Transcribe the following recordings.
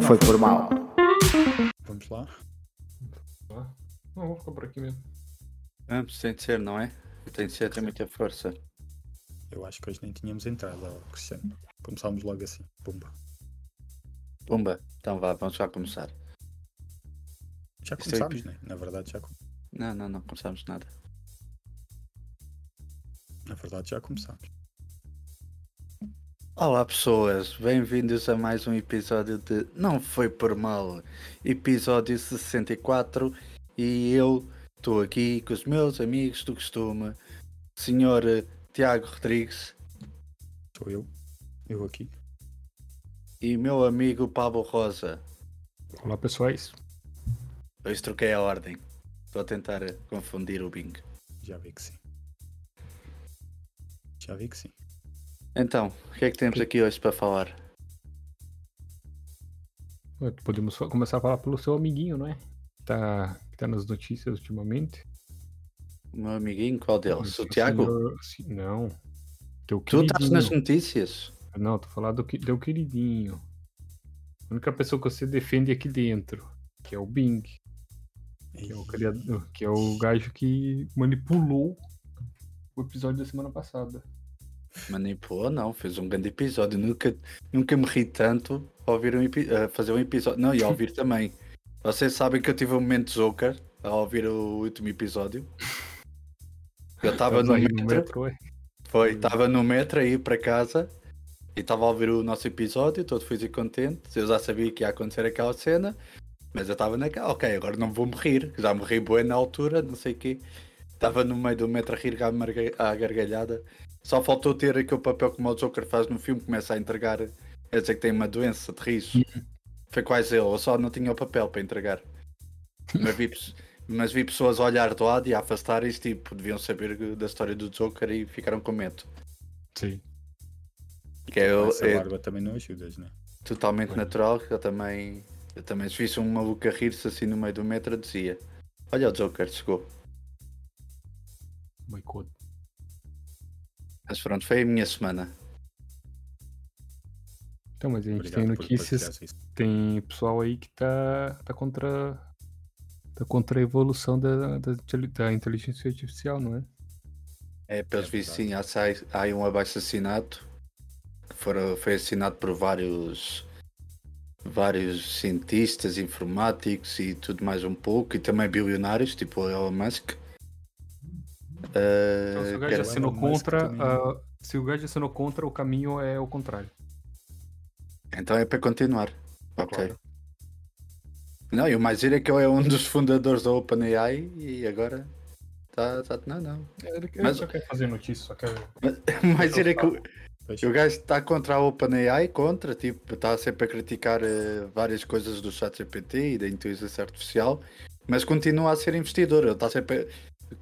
Não foi por mal. Vamos lá. Não, vou ficar por aqui mesmo. Ah, tem de ser, não é? Tem de ser, tem muita força. Eu acho que hoje nem tínhamos entrado, Cristiano. Começámos logo assim. Pumba. Pumba, então vá, vamos já começar. Já Isto é começámos, né? Na verdade já, com- Não, não, não começamos nada. na verdade já começámos. Olá pessoas, bem-vindos a mais um episódio de Não Foi Por Mal, episódio 64 e eu estou aqui com os meus amigos do costume, eh, Tiago Rodrigues Sou eu. Eu aqui. e meu amigo Pablo Rosa. Olá pessoais. Hoje troquei a ordem, estou a tentar confundir o Bing. Já vi que sim. Já vi que sim. Então, o que é que temos aqui hoje para falar? Podemos começar a falar pelo seu amiguinho, não é? Tá, que tá nas notícias ultimamente. O meu amiguinho, qual deles? O Seu Tiago? senhor- Não. Teu Tu estás nas notícias? Não, tô falando do que- teu queridinho. A única pessoa que você defende aqui dentro, que é o Bing, que é o criador, que é o gajo que manipulou o episódio da semana passada. Manipulou, não, fez um grande episódio. Nunca, nunca me ri tanto a ouvir um a fazer um episódio. Não, e a ouvir também. Vocês sabem que eu tive um momento Joker a ouvir o último episódio. Eu estava no aí metro, no metro, ué. foi, estava no metro a ir para casa e estava a ouvir o nosso episódio, todo feliz e contente. Eu já sabia que ia acontecer aquela cena, mas eu estava naquela, ok, agora não vou me rir, já me ri bué na altura, não sei o quê. Estava no meio do metro a rir à gargalhada. Só faltou ter aquele papel como o Joker faz no filme, começa a entregar, a dizer que tem uma doença de riso. Foi quase ele, eu só não tinha o papel para entregar. Mas vi, mas vi pessoas a olhar de lado e a afastarem-se, tipo, deviam saber da história do Joker e ficaram com medo. Sim. Que é, Essa é barba também não ajudas, né? totalmente Pois. natural, que eu também, eu também se visse um maluco a rir-se assim no meio do metro, dizia: Olha o Joker, chegou. Boicote. Mas pronto, foi a minha semana. Então, mas a gente Obrigado tem notícias tem pessoal aí que tá, tá contra tá contra a evolução da, da, da inteligência artificial, não é? É, pelos É vistos, sim, há, há um abaixo assinado que fora, foi assinado por vários vários cientistas, informáticos e tudo mais um pouco, e também bilionários, tipo o Elon Musk. Então, se o gajo era- assinou contra, ah, se o gajo assinou contra, o caminho é o contrário. Então é para continuar. Ok. Claro. Não, e o mais giro é que ele é um dos fundadores da OpenAI e agora tá, tá- não, não. Ele, Mas- só quer fazer notícia, só quer. O mais giro é que o, o gajo está contra a OpenAI, contra, tipo, está sempre a criticar eh, várias coisas do ChatGPT e da inteligência artificial, mas continua a ser investidor. Ele está sempre.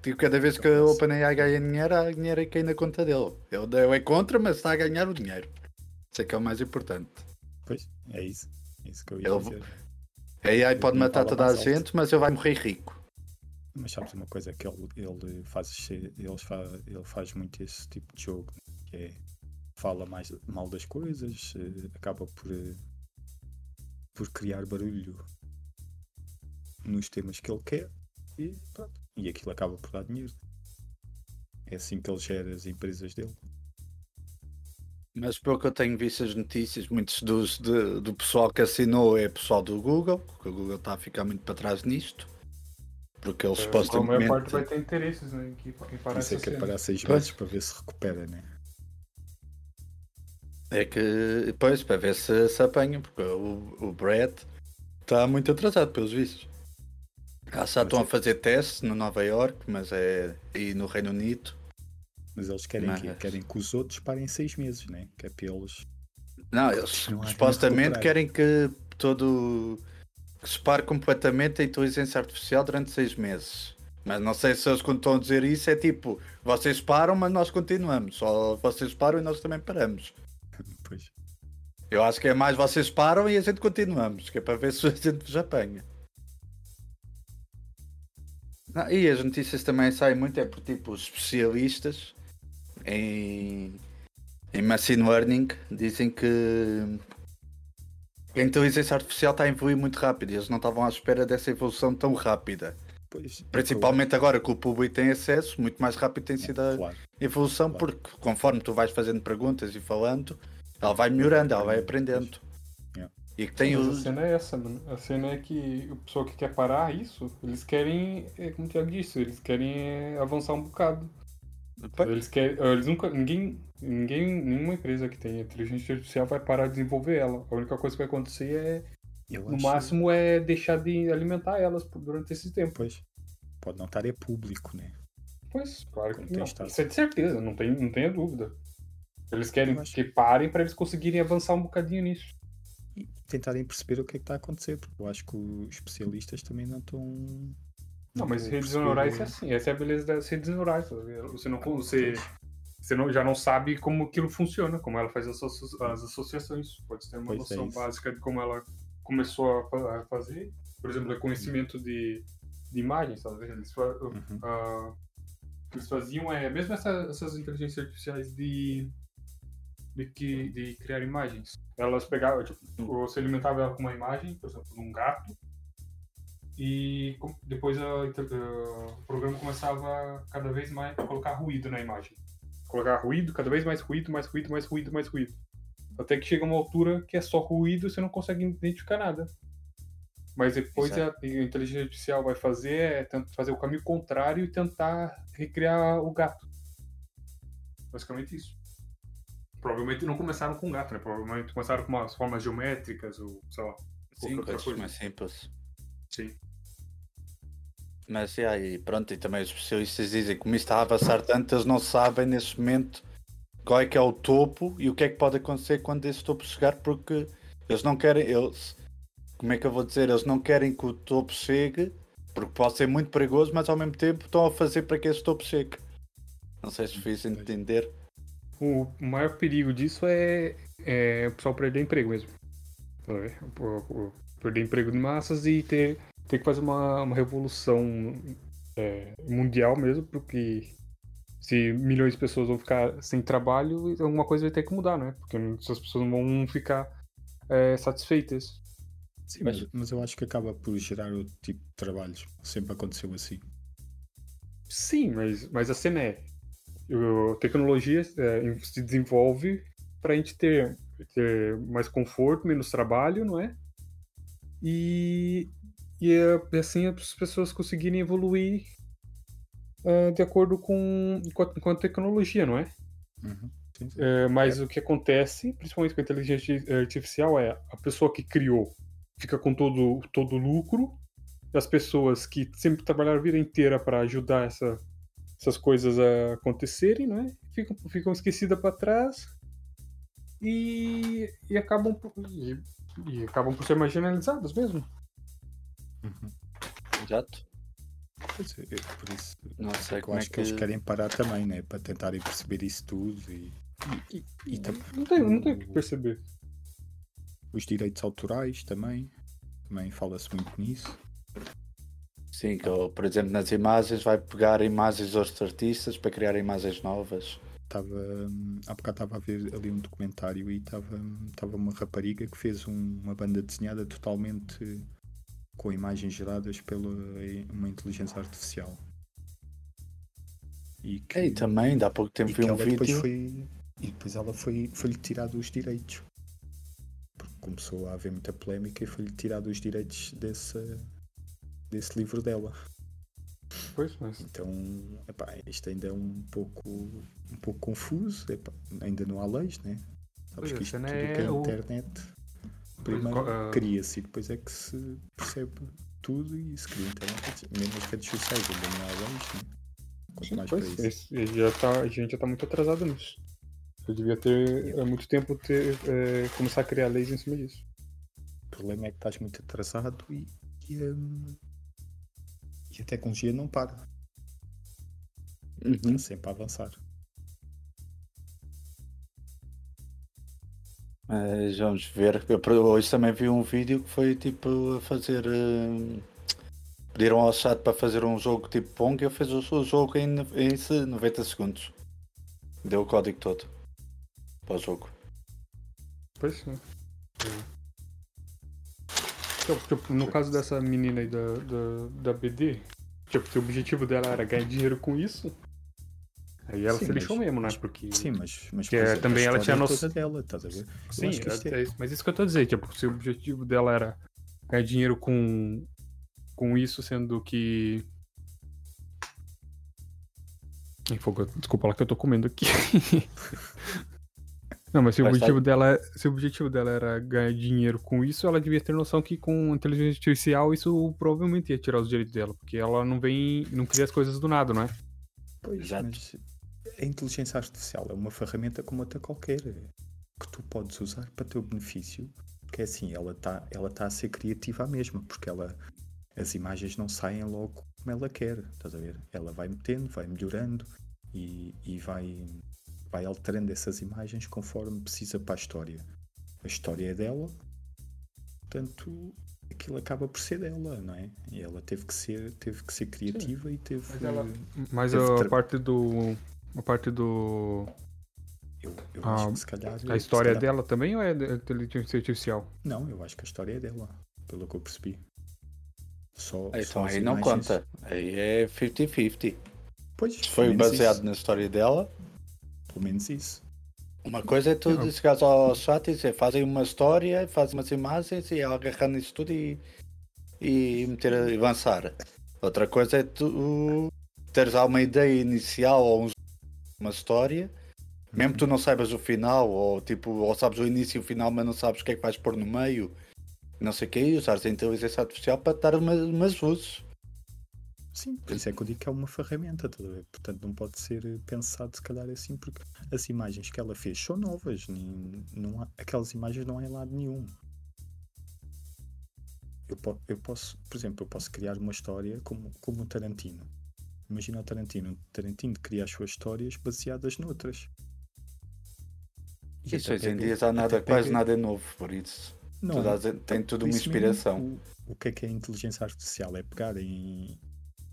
Tipo, cada vez que a OpenAI ganha dinheiro, há dinheiro a cair na conta dele. Ele, ele é contra, mas está a ganhar o dinheiro. Isso é que é o mais importante. pois, é isso. É isso que eu ia Eu- dizer. A AI pode matar toda a alto. gente, mas ele vai morrer rico. Mas sabes uma coisa que ele, ele faz ele faz, ele faz muito esse tipo de jogo, que é fala mais mal das coisas, eh, acaba por, eh, por criar barulho nos temas que ele quer e pronto. E aquilo acaba por dar dinheiro. É assim que ele gera as empresas dele. Mas pelo que eu tenho visto as notícias, muitos dos, de- do pessoal que assinou é pessoal do Google, porque o Google está a ficar muito para trás nisto. Porque eles A maior supostamente. parte vai ter interesses, né? Que, que parece isso é que é parar seis meses para ver se recupera, né? É que, pois, para ver se se apanham, porque o, o Brad está muito atrasado, pelos vistos. Já já estão a fazer testes no Nova York, mas é e no Reino Unido. Mas eles querem, que, Mas- querem que os outros parem seis meses, né? Que é para eles. Não, eles Não supostamente querem que todo. que se pare completamente a inteligência artificial durante seis meses. Mas não sei se eles quando estão a dizer isso é tipo, vocês param, mas nós continuamos. Só vocês param e nós também paramos. Pois. Eu acho que é mais vocês param e a gente continuamos, que é para ver se a gente vos apanha. Ah, e as notícias também saem muito, é por tipo os especialistas em, em machine learning dizem que A inteligência artificial está a evoluir muito rápido e eles não estavam à espera dessa evolução tão rápida. Pois, Principalmente agora que o público tem acesso, muito mais rápido tem sido a Claro. evolução, Claro. porque conforme tu vais fazendo perguntas e falando, ela vai melhorando, ela vai aprendendo. E que tem Mas os. a cena é essa, mano. A cena é que o pessoal que quer parar isso, eles querem, é, como o Thiago disse, eles querem é, avançar um bocado. Eles querem. Eles nunca. Ninguém. Ninguém. Nenhuma empresa que tem inteligência artificial vai parar de desenvolver ela. A única coisa que vai acontecer é. Eu No máximo é deixar de alimentar elas durante esse tempo. Pois. Pode não estar é público, né? Pois, claro que não. Isso é de certeza, não, tem, não tenha dúvida. Eles querem que parem para eles conseguirem avançar um bocadinho nisso. Tentarem perceber o que é que está a acontecer, porque eu acho que os especialistas também não estão. Não, mas estão a redes neurais é assim, essa é a beleza das redes neurais. tá? Você, não, você, você não, já não sabe como aquilo funciona, como ela faz as, as associações. Pode ter uma Pois é noção isso. básica de como ela começou a, fa- a fazer. Por exemplo, reconhecimento de, de imagens, sabe? Eles, fa- Uhum. o que eles faziam é, mesmo essa- essas inteligências artificiais de, de, que, de criar imagens, elas pegavam, tipo, você alimentava ela com uma imagem, por exemplo, de um gato, e depois a a- o programa começava cada vez mais a colocar ruído na imagem. Colocar ruído, cada vez mais ruído, mais ruído, mais ruído, mais ruído. Até que chega uma altura que é só ruído e você não consegue identificar nada. Mas depois a, a inteligência artificial vai fazer é fazer o caminho contrário e tentar recriar o gato. Basicamente isso. Provavelmente não começaram com gato, né? Provavelmente começaram com umas formas geométricas ou sei lá. Sim, coisas coisa. mais simples. Sim. Mas e aí, pronto, e também os especialistas dizem que como isto está a avançar tanto, eles não sabem neste momento qual é que é o topo e o que é que pode acontecer quando esse topo chegar, porque eles não querem, eles, como é que eu vou dizer, eles não querem que o topo chegue, porque pode ser muito perigoso, mas ao mesmo tempo estão a fazer para que esse topo chegue. Não sei se fiz entender. O maior perigo disso é, é o pessoal perder emprego mesmo. Perder emprego de massas e ter, ter que fazer uma, uma revolução é, mundial mesmo, porque se milhões de pessoas vão ficar sem trabalho, alguma coisa vai ter que mudar, né? Porque essas pessoas não vão ficar é, satisfeitas. Sim, mas, mas eu acho que acaba por gerar outro tipo de trabalhos. Sempre aconteceu assim. Sim, mas, mas a cena é. O- tecnologia é, se desenvolve para a gente ter, ter mais conforto, menos trabalho, não é? E, e é, assim as pessoas conseguirem evoluir é, de acordo com, com, a, com a tecnologia, não é? Uhum. É, mas o que acontece, principalmente com a inteligência artificial, é a pessoa que criou fica com todo todo o lucro, e as pessoas que sempre trabalharam a vida inteira para ajudar essa, essas coisas a acontecerem, né? Ficam, ficam esquecidas para trás e, e acabam por, e, e acabam por ser marginalizadas mesmo. Uhum. Exato. É, é por isso Não sei eu como é acho que... eles que- querem parar também, né? Para tentarem perceber isso tudo e, e, e, e tam- Não tem, não tem o que perceber. os direitos autorais também. Também fala-se muito nisso. Sim, que ele, por exemplo, nas imagens vai pegar imagens dos outros artistas para criar imagens novas. Estava hum, há bocado estava a ver ali um documentário e estava hum, estava uma rapariga que fez um- uma banda desenhada totalmente com imagens geradas pela uma inteligência artificial. E que, E também, dá pouco tempo vi um depois vídeo. foi e depois ela foi foi-lhe tirado os direitos. Porque começou a haver muita polémica e foi-lhe tirado os direitos desse desse livro dela. Pois, mas Então, epá, isto ainda é um pouco, um pouco confuso, epá, ainda não há leis, né? Pois, Sabes que a isto tudo é que é o- internet primeiro co- ah, cria-se e depois é que se percebe tudo e se cria internet, mesmo as redes sociais ainda não há leis, né? Quanto mais para pois, isso. esse- já tá, a gente já tá muito atrasado nisso. Eu devia ter há muito tempo ter, é, começar a criar leis em cima disso. O problema é que estás muito atrasado e, e, hum, e a tecnologia não para, Uhum. está sempre a avançar. Mas vamos ver. Eu hoje também vi um vídeo que foi tipo a fazer. hum, Pediram ao chat para fazer um jogo tipo Pong e ele fez o, o jogo em, em se- 90 segundos. Deu o código todo para o jogo. Pois sim. Então, tipo, no caso dessa menina aí da, da, da BD, tipo, se o objetivo dela era ganhar dinheiro com isso, aí ela Sim, se lixou mas- mesmo, né? Porque. Sim, mas, mas Que é, também ela tinha é noção- dela, estás a ver? Sim, é- é- é mas isso que eu tô dizendo, tipo, se o objetivo dela era ganhar dinheiro com, com isso, sendo que. Desculpa lá que eu tô comendo aqui. Não, mas se o, Mas objetivo dela, se o objetivo dela era ganhar dinheiro com isso, ela devia ter noção que com inteligência artificial isso provavelmente ia tirar os direitos dela, porque ela não vem, não cria as coisas do nada, não é? Pois, Exato. mas a inteligência artificial é uma ferramenta como outra qualquer que tu podes usar para teu benefício. Porque é assim, ela está ela tá a ser criativa à mesma, porque ela as imagens não saem logo como ela quer, estás a ver? Ela vai metendo, vai melhorando e, e vai, vai alterando essas imagens conforme precisa para a história. A história é dela, portanto aquilo acaba por ser dela, não é? E ela teve que ser, teve que ser criativa e teve Mas ela- Mas Teve a tra- parte do. A parte do. Eu, eu Ah, acho que se calhar. A história calhar- dela também ou é da inteligência artificial? Não, eu acho que a história é dela, pelo que eu percebi. Só, Então só as aí não imagens- conta. Aí é 50-50. Pois, foi baseado isso, na história dela, Pelo menos isso. uma coisa é tu Não. chegares ao chat e dizer fazem uma história, fazem umas imagens e ela agarrar nisso tudo e, e meter a avançar. Outra coisa é tu teres lá uma ideia inicial ou um- uma história, mesmo que tu não saibas o final, ou tipo, ou sabes o início e o final, mas não sabes o que é que vais pôr no meio, não sei o que, e usares a inteligência artificial para dar uma, umas luzes. Sim, por isso é que eu digo que é uma ferramenta, portanto não pode ser pensado se calhar assim, porque as imagens que ela fez são novas, nem, não há, aquelas imagens não há em lado nenhum. Eu, po- eu posso, por exemplo, eu posso criar uma história como, como o Tarantino. Imagina o Tarantino. O Tarantino cria as suas histórias baseadas noutras. E Isso hoje em dia já nada, quase nada é novo, por isso. Não, dás- tem tudo uma isso mesmo, inspiração. o, o que é que é a inteligência artificial? É pegar em,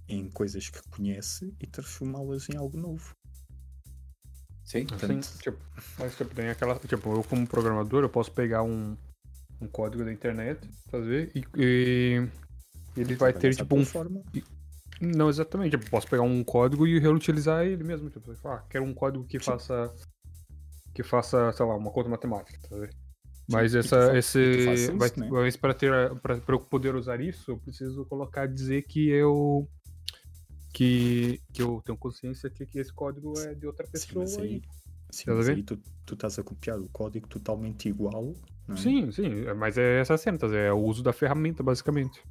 em coisas que conhece e transformá-las em algo novo. Sim? Assim, tipo, mas tipo, tem aquela. Tipo, eu como programador, eu posso pegar um, um código da internet, fazer, e, e ele vai ter Trabalhar tipo um. forma. Não, exatamente. Tipo, posso pegar um código e reutilizar ele mesmo. Tipo, ah, quero um código que faça. Que faça, sei lá, uma conta matemática, tá vendo? Mas essa, esse. fazes isso, vai, né? Mas para ter. Pra, pra eu poder usar isso, eu preciso colocar, dizer que eu. Que, que eu tenho consciência que, que esse código é de outra Sim, pessoa. mas e- aí, sim, mas aí tu, tu estás a copiar o código totalmente igual. Não é? Sim, sim, é- mas é essa cena, é o uso da ferramenta, basicamente.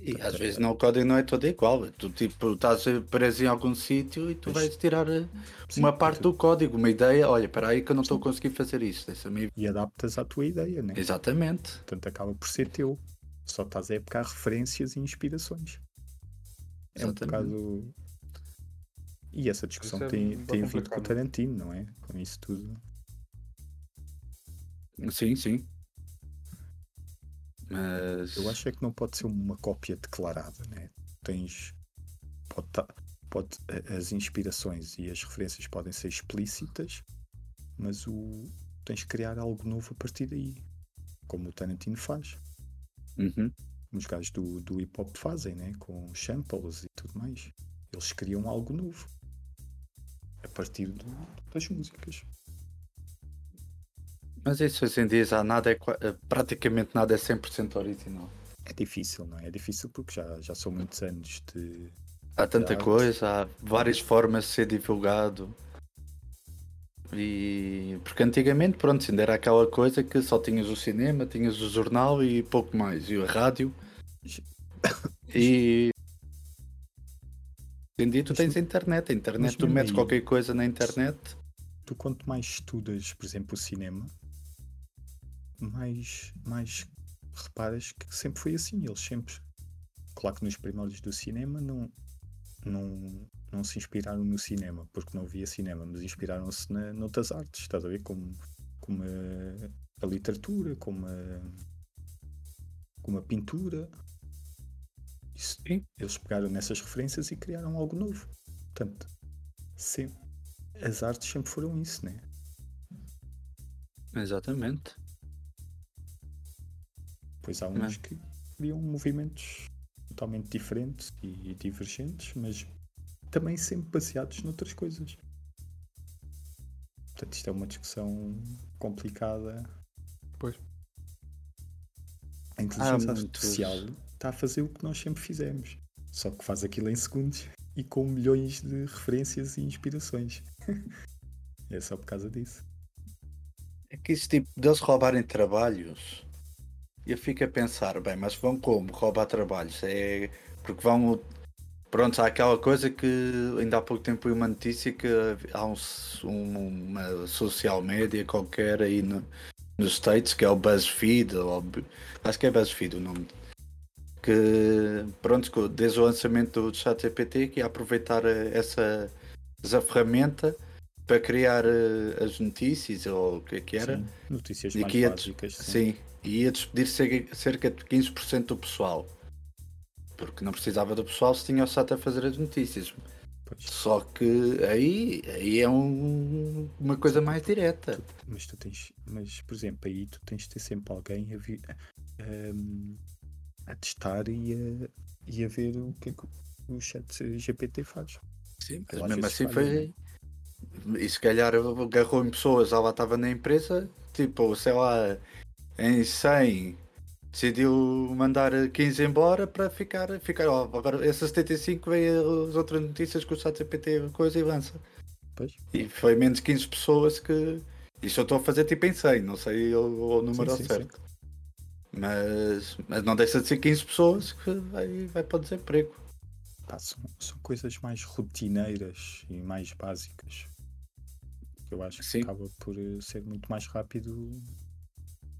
E às vezes não, o código não é todo igual. Tu tipo, estás preso em algum sítio e tu vais tirar eh, Sim, uma parte tu- do código, uma ideia. Olha, espera aí que eu não estou a conseguir fazer isto. Deixa -me... E adaptas à tua ideia, né? Exatamente. Portanto, acaba por ser teu. Só estás a pegar referências e inspirações. É um bocado. E essa discussão é tem, tem vindo com o. Tarantino, não é? Com isso tudo. Sim, sim. Mas Eu acho é que não pode ser uma cópia declarada, né? Tens. Pode, tá- pode, a- as inspirações e as referências podem ser explícitas, mas o, tens que criar algo novo a partir daí. Como o Tarantino faz. Uhum. Como os gajos do, do hip hop fazem, né? Com samples e tudo mais. Eles criam algo novo. A partir do- das músicas. Mas isso hoje em dia já nada é eh, praticamente nada é 100% original. É difícil, não é? É difícil porque já, já são muitos anos de. Há tanta Arte. coisa, há várias formas de ser divulgado. E porque antigamente, pronto, ainda era aquela coisa que só tinhas o cinema, tinhas o jornal e pouco mais, e a rádio. E hoje em dia tu tens a internet, a internet tu metes aí- qualquer coisa na internet. tu quanto mais estudas, por exemplo, o cinema, mais, mais reparas que sempre foi assim. Eles sempre, claro que nos primórdios do cinema não, não, não se inspiraram no cinema, porque não havia cinema, mas inspiraram-se na, noutras artes, estás a ver? Como, como a, a literatura, como a, como a pintura. Isso- eles pegaram nessas referências e criaram algo novo. Portanto, sempre, as artes sempre foram isso, né? Exatamente. Depois há uns que criam movimentos totalmente diferentes e divergentes, mas também sempre baseados noutras coisas. Portanto, isto é uma discussão complicada. Pois. A inteligência Há artificial está a fazer o que nós sempre fizemos, só que faz aquilo em segundos e com milhões de referências e inspirações. é só por causa disso. É que isso tipo, deles roubarem trabalhos, eu fico a pensar, bem, mas vão como roubar trabalhos? É porque vão. Pronto, há aquela coisa que ainda há pouco tempo vi uma notícia que há um, um- uma social media qualquer aí no, nos States, que é o BuzzFeed, ou, acho que é BuzzFeed o nome, que pronto, desde o lançamento do ChatGPT que ia aproveitar eh, essa, essa ferramenta para criar eh, as notícias ou o que é que era. Sim, notícias E mais ia, básicas. sim, e ia despedir cerca de 15% do pessoal. Porque não precisava do pessoal se tinha o SAT a fazer as notícias. Pois. Só que aí, aí é um- uma coisa mais direta. Mas tu tens, mas por exemplo, aí tu tens de ter sempre alguém a, vi- ahm, a testar e a, e a ver o que é que o chat GPT faz. Sim, mas mesmo assim foi. E se calhar agarrou em pessoas, ela estava na empresa, tipo, sei lá, em 100 decidiu mandar 15 embora para ficar, ficar ó, agora essa 75 veio as outras notícias que o ChatGPT coisa e lança. Pois. E foi menos 15 pessoas que. Isso eu estou a fazer tipo em 100, não sei o, o número Sim, sim, certo. Mas, mas não deixa de ser 15 pessoas que vai, vai para o desemprego. Pá, são, são coisas mais rotineiras e mais básicas. Eu acho que Sim. acaba por ser muito mais rápido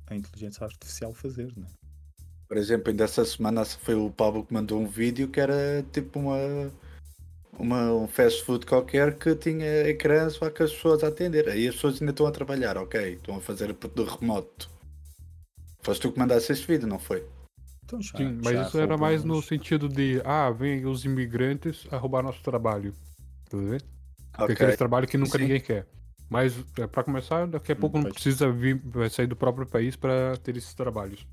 a inteligência artificial fazer, né? Por exemplo, ainda essa semana foi o Pablo que mandou um vídeo que era tipo uma, uma um fast food qualquer que tinha ecrãs para que as pessoas a atender. Aí as pessoas ainda estão a trabalhar, ok, estão a fazer do remoto. Foste tu que mandaste este vídeo, não foi? Então já, Sim, mas já isso era mais no sentido de, ah, vem os imigrantes a roubar nosso trabalho. Tá vendo? Porque Ok. aquele trabalho que nunca Sim. ninguém quer. Mas, é, pra começar, daqui a pouco não pois. precisa vir, vai sair do próprio país pra ter esses trabalhos.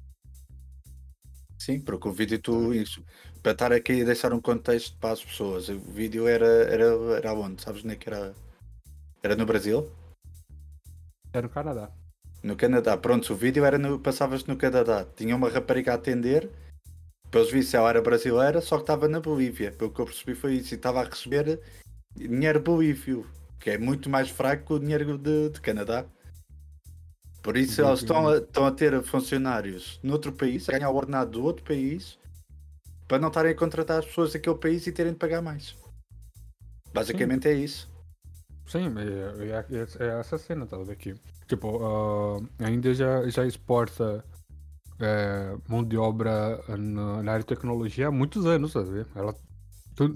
Sim, porque o vídeo tu. Isso, para estar aqui e deixar um contexto para as pessoas, o vídeo era, era, era onde? Sabes onde é que era? Era no Brasil? É no Canadá. No Canadá, pronto, o vídeo era no, passavas no Canadá. Tinha uma rapariga a atender, pelos vistos ela era brasileira, só que estava na Bolívia. Pelo que eu percebi foi isso, e estava a receber dinheiro bolívio, que é muito mais fraco que o dinheiro de, de Canadá. Por isso eles estão a, estão a ter funcionários noutro país, a ganhar o ordenado do outro país, para não estarem a contratar as pessoas daquele país e terem de pagar mais. Basicamente é isso. Sim, é, é- é- é essa cena, tá aqui. Tipo, ah, a Índia já, já exporta é, mão de obra na, na área de tecnologia há muitos anos, sabe? Ela,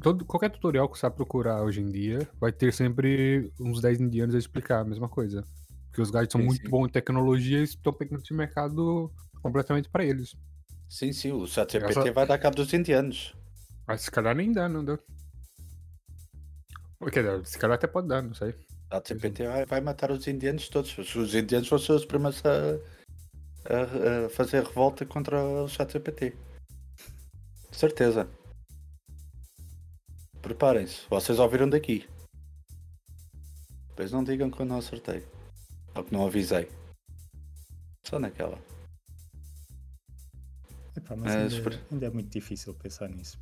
todo, qualquer tutorial que você procurar hoje em dia vai ter sempre uns 10 indianos a explicar a mesma coisa. Porque os guys são Sim, muito sim. bons em tecnologia e estão pegando esse mercado completamente pra eles. Sim, sim, o ChatGPT Essa- vai dar cabo dos indianos. Mas se calhar nem dá, não dá. Quer dizer, se calhar até pode dar, não sei. A CPT vai, vai matar os indianos todos. Os os indianos vão ser os primeiros a, a- a fazer revolta contra o ChatGPT. Certeza. Preparem-se. Vocês ouviram daqui. Depois não digam que eu não acertei. Ou que não avisei. Só naquela. Epá, mas Mas ainda, por- ainda é muito difícil pensar nisso.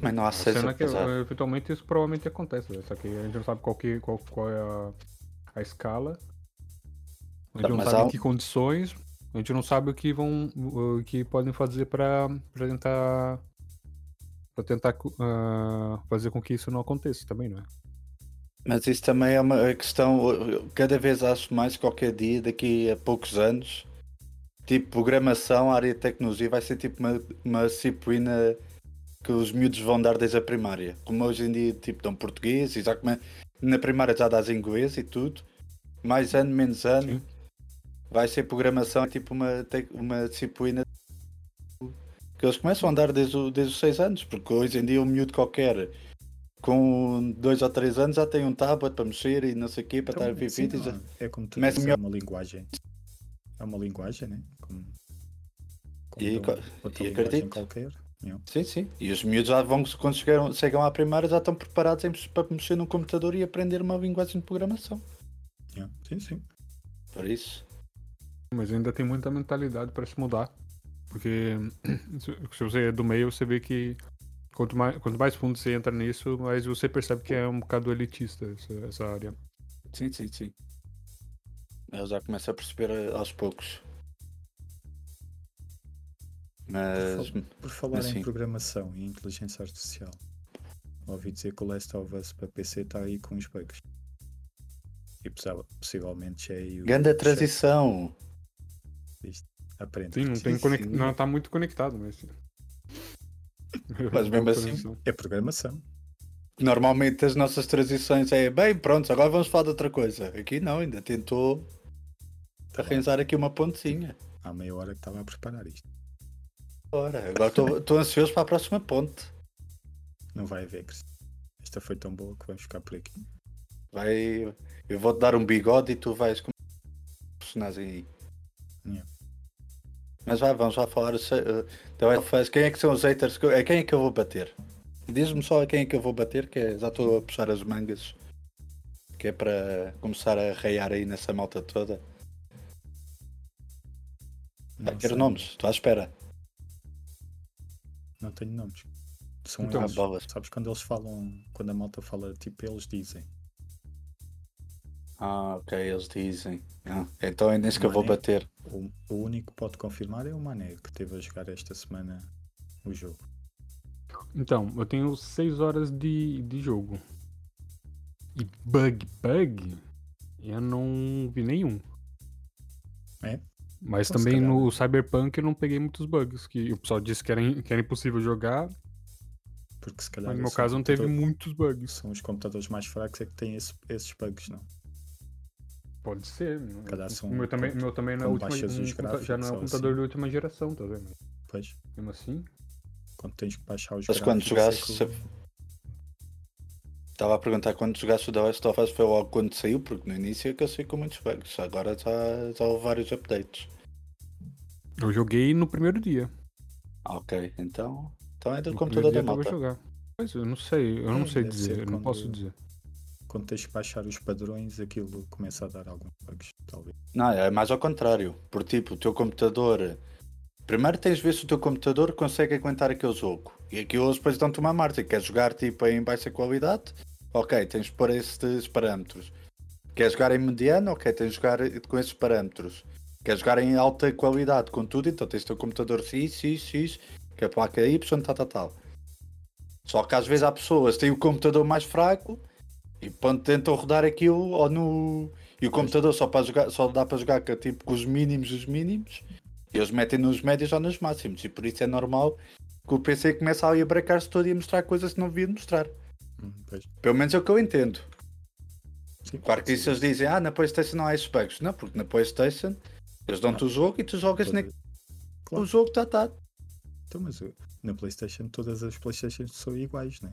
Mas não há A é que eventualmente isso provavelmente acontece, né? só que a gente não sabe qual, que, qual, qual é a, a escala. A gente Tá, não sabe há em que condições. A gente não sabe o que vão. o que podem fazer pra tentar. pra tentar ah, fazer com que isso não aconteça também, não é? Mas isso também é uma questão. Cada vez acho mais qualquer dia, daqui a poucos anos, tipo, programação, área de tecnologia vai ser tipo uma, uma disciplina que os miúdos vão dar desde a primária. Como hoje em dia, tipo, dão português e já come... na primária já dás inglês e tudo. Mais ano, menos ano. Sim. Vai ser programação, tipo uma, uma disciplina que eles começam a andar desde, o- desde os 6 anos, porque hoje em dia um miúdo qualquer com 2 ou 3 anos já tem um tablet para mexer e não sei o quê, para estar a ver vídeos. não, é como tu dizes, é uma linguagem. É uma linguagem, né? Como- E compram co- outra e linguagem acredito. qualquer. Yeah. Sim, sim. E os miúdos já vão, quando chegam, chegam à primeira, já estão preparados em- para mexer no computador e aprender uma linguagem de programação. Yeah. Sim, sim. Por isso. Mas ainda tem muita mentalidade para se mudar. Porque se se você é do meio, você vê que quanto mais, quanto mais fundo você entra nisso, mais você percebe que é um bocado elitista essa, essa área. Sim, sim, sim. Eu já começo a perceber eh, aos poucos. Mas. Por falar mas em sim. programação e inteligência artificial, ouvi dizer que o Last of Us para PC está aí com os bugs. E possi- possivelmente já é aí o. Ganda o transição. Aprende. Sim, não tem sim, conect... não tá muito conectado, mas. Mas mesmo assim- É programação. Normalmente as nossas transições é bem, pronto, agora vamos falar de outra coisa. Aqui não, ainda tentou arranjar aqui uma pontezinha. Há meia hora que estava a preparar isto. Ora, agora estou- ansioso para a próxima ponte. Não vai haver, Cris. Esta foi tão boa que vamos ficar por aqui. Vai. Eu vou-te dar um bigode e tu vais com personagem aí. Yeah. Mas vai, vamos lá falar. eh, Então, é, quem é que são os haters? que eu- É quem é que eu vou bater? Diz-me só a quem é que eu vou bater, que é- já estou a puxar as mangas. Que é para começar a raiar aí nessa malta toda. Não Quero sei, nomes, estou à espera. Não tenho nomes. São Então, eles. bolas. Sabes quando eles falam, quando a malta fala, tipo, eles dizem. Ah, ok, eles dizem. Ah, então é nesse que eu vou Mané. bater. O, o único que pode confirmar é o Mané, que teve a jogar esta semana o jogo. Então, eu tenho 6 horas de, de jogo. E bug, bug, eu não vi nenhum. É? Mas também no Cyberpunk eu não peguei muitos bugs. Que o pessoal disse que era, in- que era impossível jogar, Porque se calhar mas no meu esse caso não teve muitos bugs. São os computadores mais fracos é que têm esse- esses bugs, não? Pode ser. calhar o são- meu também, meu também não é quando última, um já não é um ou computador assim. de última geração, tá vendo? Pois, Mesmo assim, quando tens que baixar os Mas quando gráficos, é jogasse. que o- Estava a perguntar quando jogasse o The Last of Us foi logo quando saiu, porque no início é que eu sei com muitos bugs. Agora já, já houve vários updates. eu joguei no primeiro dia. Ah, ok, então. Então é do No computador da malta. jogar. Mas eu não sei, eu não É, sei dizer, eu não quando- posso dizer. Quando tens que baixar os padrões, aquilo começa a dar alguns bugs, talvez. Não, é mais ao contrário. Por tipo, o teu computador. Primeiro tens de ver se o teu computador consegue aguentar aquele jogo. E aquilo eles depois dão-te uma margem. Queres jogar tipo em baixa qualidade? Ok, tens de pôr estes parâmetros. Queres jogar em mediano? Ok, tens de jogar com esses parâmetros. Queres jogar em alta qualidade com tudo? Então tens o teu computador X, X, X, que é a placa Y, tal, tal, tal. Só que às vezes há pessoas que têm o computador mais fraco e quando tentam rodar aquilo ou no. E o computador só, para jogar, só dá para jogar com, tipo, com os mínimos dos mínimos. E eles metem nos médios ou nos máximos. E por isso é normal que o PC comece ali a brecar-se todo e a mostrar coisas que não devia mostrar. Hum. Pelo menos é o que eu entendo. Sim, Claro que isso eles dizem, ah, na Playstation não há esses bugs. Não, porque na Playstation eles dão-te o jogo e tu jogas na... Claro. o jogo tá, tá. Então, mas uh, na Playstation todas as Playstations são iguais, né?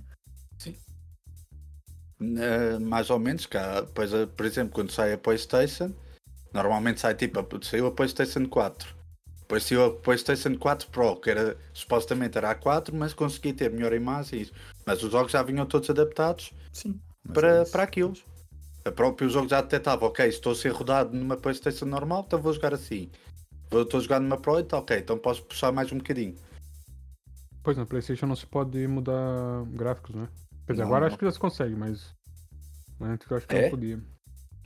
Eh, mais ou menos, cá, pois, eh, por exemplo, quando sai a PlayStation, normalmente sai tipo, a- saiu a PlayStation 4. Depois saiu a PlayStation 4 Pro, que era supostamente era a 4, mas consegui ter melhor imagem e isso. Mas os jogos já vinham todos adaptados Sim. para, é para aquilo. A próprio jogo já detectava, ok, se estou a ser rodado numa PlayStation normal, então vou jogar assim. Vou, estou a jogar numa Pro, então ok, então posso puxar mais um bocadinho. Pois na Playstation não se pode mudar gráficos, né? Quer dizer, Não, agora não. acho que já se consegue, mas. Mas antes eu acho que É? não podia.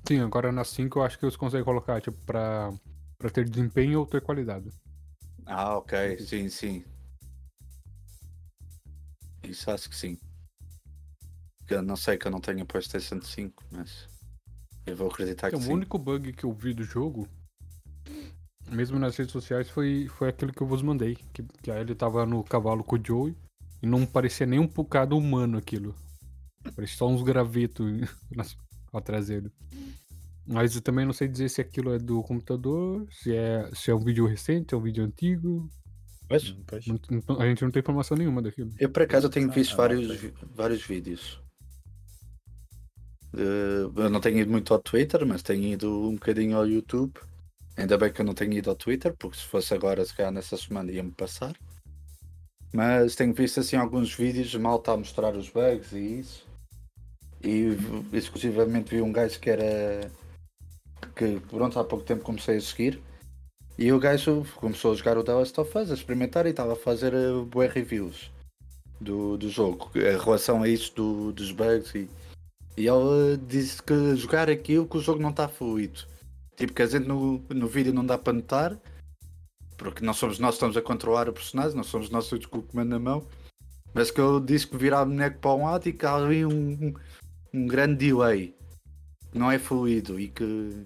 Sim, agora na 5 eu acho que eles conseguem colocar, tipo, pra, pra ter desempenho ou ter qualidade. Ah, ok, sim, sim. Isso acho que sim. Que Eu não sei que eu não tenho PlayStation 5, mas eu vou acreditar que Então, o sim. único bug que eu vi do jogo, mesmo nas redes sociais, foi, foi aquele que eu vos mandei. Que, que aí ele tava no cavalo com o Joey e não parecia nem um bocado humano aquilo. Parecia só uns gravetos nas- atrás dele. Mas eu também não sei dizer se aquilo é do computador, se é, se é um vídeo recente, se é um vídeo antigo. Hum, pois. Não- a gente não tem informação nenhuma daquilo. eu por acaso eu tenho Ah, visto ah, vários, vi- vários vídeos. Eh, eu não tenho ido muito ao Twitter, mas tenho ido um bocadinho ao YouTube Ainda bem que eu não tenho ido ao Twitter, porque se fosse agora, se calhar nessa semana ia-me passar. Mas tenho visto assim alguns vídeos de malta a mostrar os bugs e isso. E exclusivamente vi um gajo que era. que pronto, há pouco tempo comecei a seguir. E o gajo começou a jogar o The Last of Us, a experimentar e estava a fazer uh, bué reviews do, do jogo, em relação a isso do, dos bugs e, e ele disse que jogar aquilo que o jogo não está fluido. Tipo que a gente no, no vídeo não dá para notar, porque não somos nós que estamos a controlar o personagem, não somos nós com o comando na mão. Mas que ele disse que virar boneco para um lado e que há ali um, um grande delay, que não é fluido e que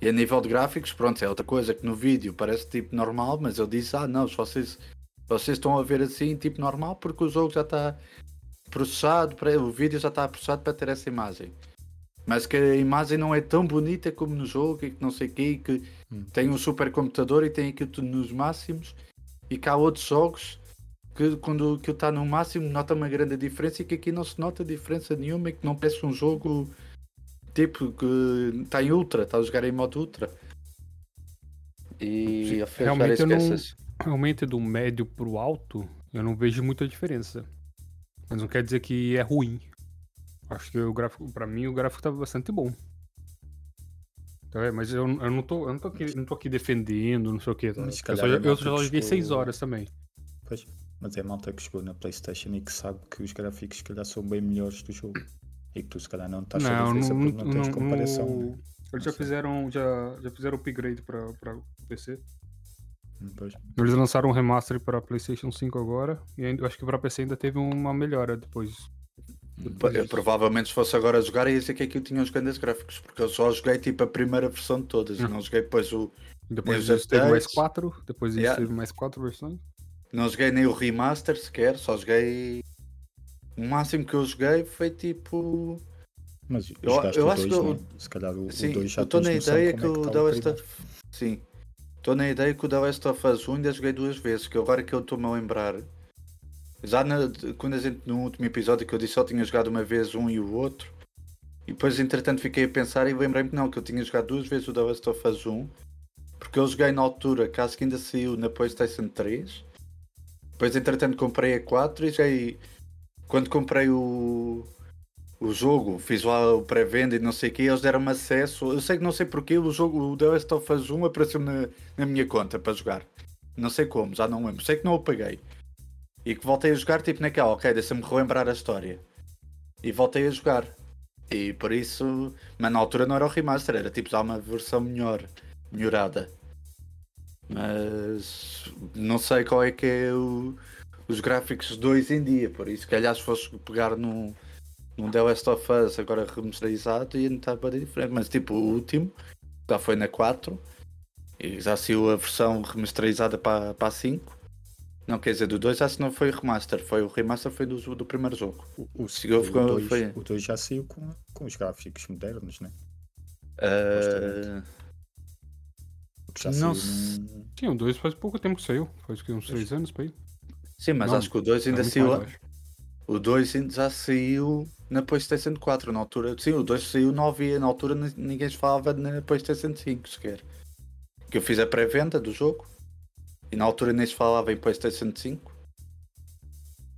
e a nível de gráficos, pronto, é outra coisa que no vídeo parece tipo normal, mas eu disse, ah não, se vocês, vocês estão a ver assim, tipo normal, porque o jogo já está processado, para, o vídeo já está processado para ter essa imagem. Mas que a imagem não é tão bonita como no jogo e que não sei o quê, que hum. tem um super computador e tem aquilo tudo nos máximos, e que há outros jogos que quando aquilo está no máximo nota uma grande diferença e que aqui não se nota diferença nenhuma e que não parece um jogo tipo que está em ultra, está a jogar em modo ultra. E realmente eu não, realmente do médio pro alto, eu não vejo muita diferença. Mas não quer dizer que é ruim. Acho que o gráfico, para mim, o gráfico tá bastante bom. Tá mas eu, eu, não tô, eu não tô aqui, não tô aqui defendendo, não sei o que. Tá? Eu, só, é eu só joguei 6 horas também. Pois, mas é malta que chegou na Playstation e que sabe que os gráficos, se calhar, são bem melhores do jogo. E que tu se calhar não estás não, a diferença não, porque não, tens comparação. No... Né? Eles já fizeram, já, já fizeram upgrade para PC. Hum, pois. Eles lançaram um remaster para PlayStation 5 agora. E ainda, acho que para PC ainda teve uma melhora depois. Depois provavelmente se fosse agora jogar ia dizer que aqui eu tinha os grandes gráficos, porque eu só joguei tipo a primeira versão de todas, uhum. não joguei depois o. Depois disso teve mais 4, depois disso yeah. teve mais 4 versões. Não joguei nem o remaster sequer, só joguei o máximo que eu joguei foi tipo. Mas eu, eu acho dois, que eu, né? se calhar o 2 já estou na ideia que, que o The Last of Sim. Estou na ideia que o The Last of Us 1 ainda joguei duas vezes, que agora que eu estou-me a lembrar. Já na, quando a gente no último episódio que eu disse só tinha jogado uma vez um e o outro. E depois entretanto fiquei a pensar e lembrei-me que não, que eu tinha jogado duas vezes o The Last of Us 1. Porque eu joguei na altura, caso que ainda saiu na Playstation 3. Depois entretanto comprei a 4 e joguei quando comprei o, o jogo, fiz lá o pré-venda e não sei o que, eles deram-me acesso. Eu sei que não sei porquê, o jogo, o The Last of Us 1 apareceu na, na minha conta para jogar. Não sei como, já não lembro. Sei que não o paguei. E que voltei a jogar tipo naquela, ok, deixa-me relembrar a história. E voltei a jogar. E por isso, mas na altura não era o remaster, era tipo já uma versão melhor, melhorada. Mas não sei qual é que é o, os gráficos de hoje em dia, por isso, que se fosse pegar num, num The Last of Us agora remasterizado, ia notar para diferente, mas tipo, o último já foi na 4 e já saiu a versão remasterizada para, para a 5. Não, quer dizer, do 2 acho que não foi remaster, foi o remaster foi do, do primeiro jogo. O, o, o 2 já saiu com, com os gráficos modernos, né? Uh... Já não, num... Sim, o 2 faz pouco tempo que saiu, faz uns 3 anos para aí. Sim, mas não, acho que o 2 ainda saiu. o 2 já saiu na PlayStation 4 na altura. Sim, o 2 saiu não havia na altura ninguém falava na PlayStation 5 sequer. Que eu fiz a pré-venda do jogo e na altura nem se falava em PlayStation 5.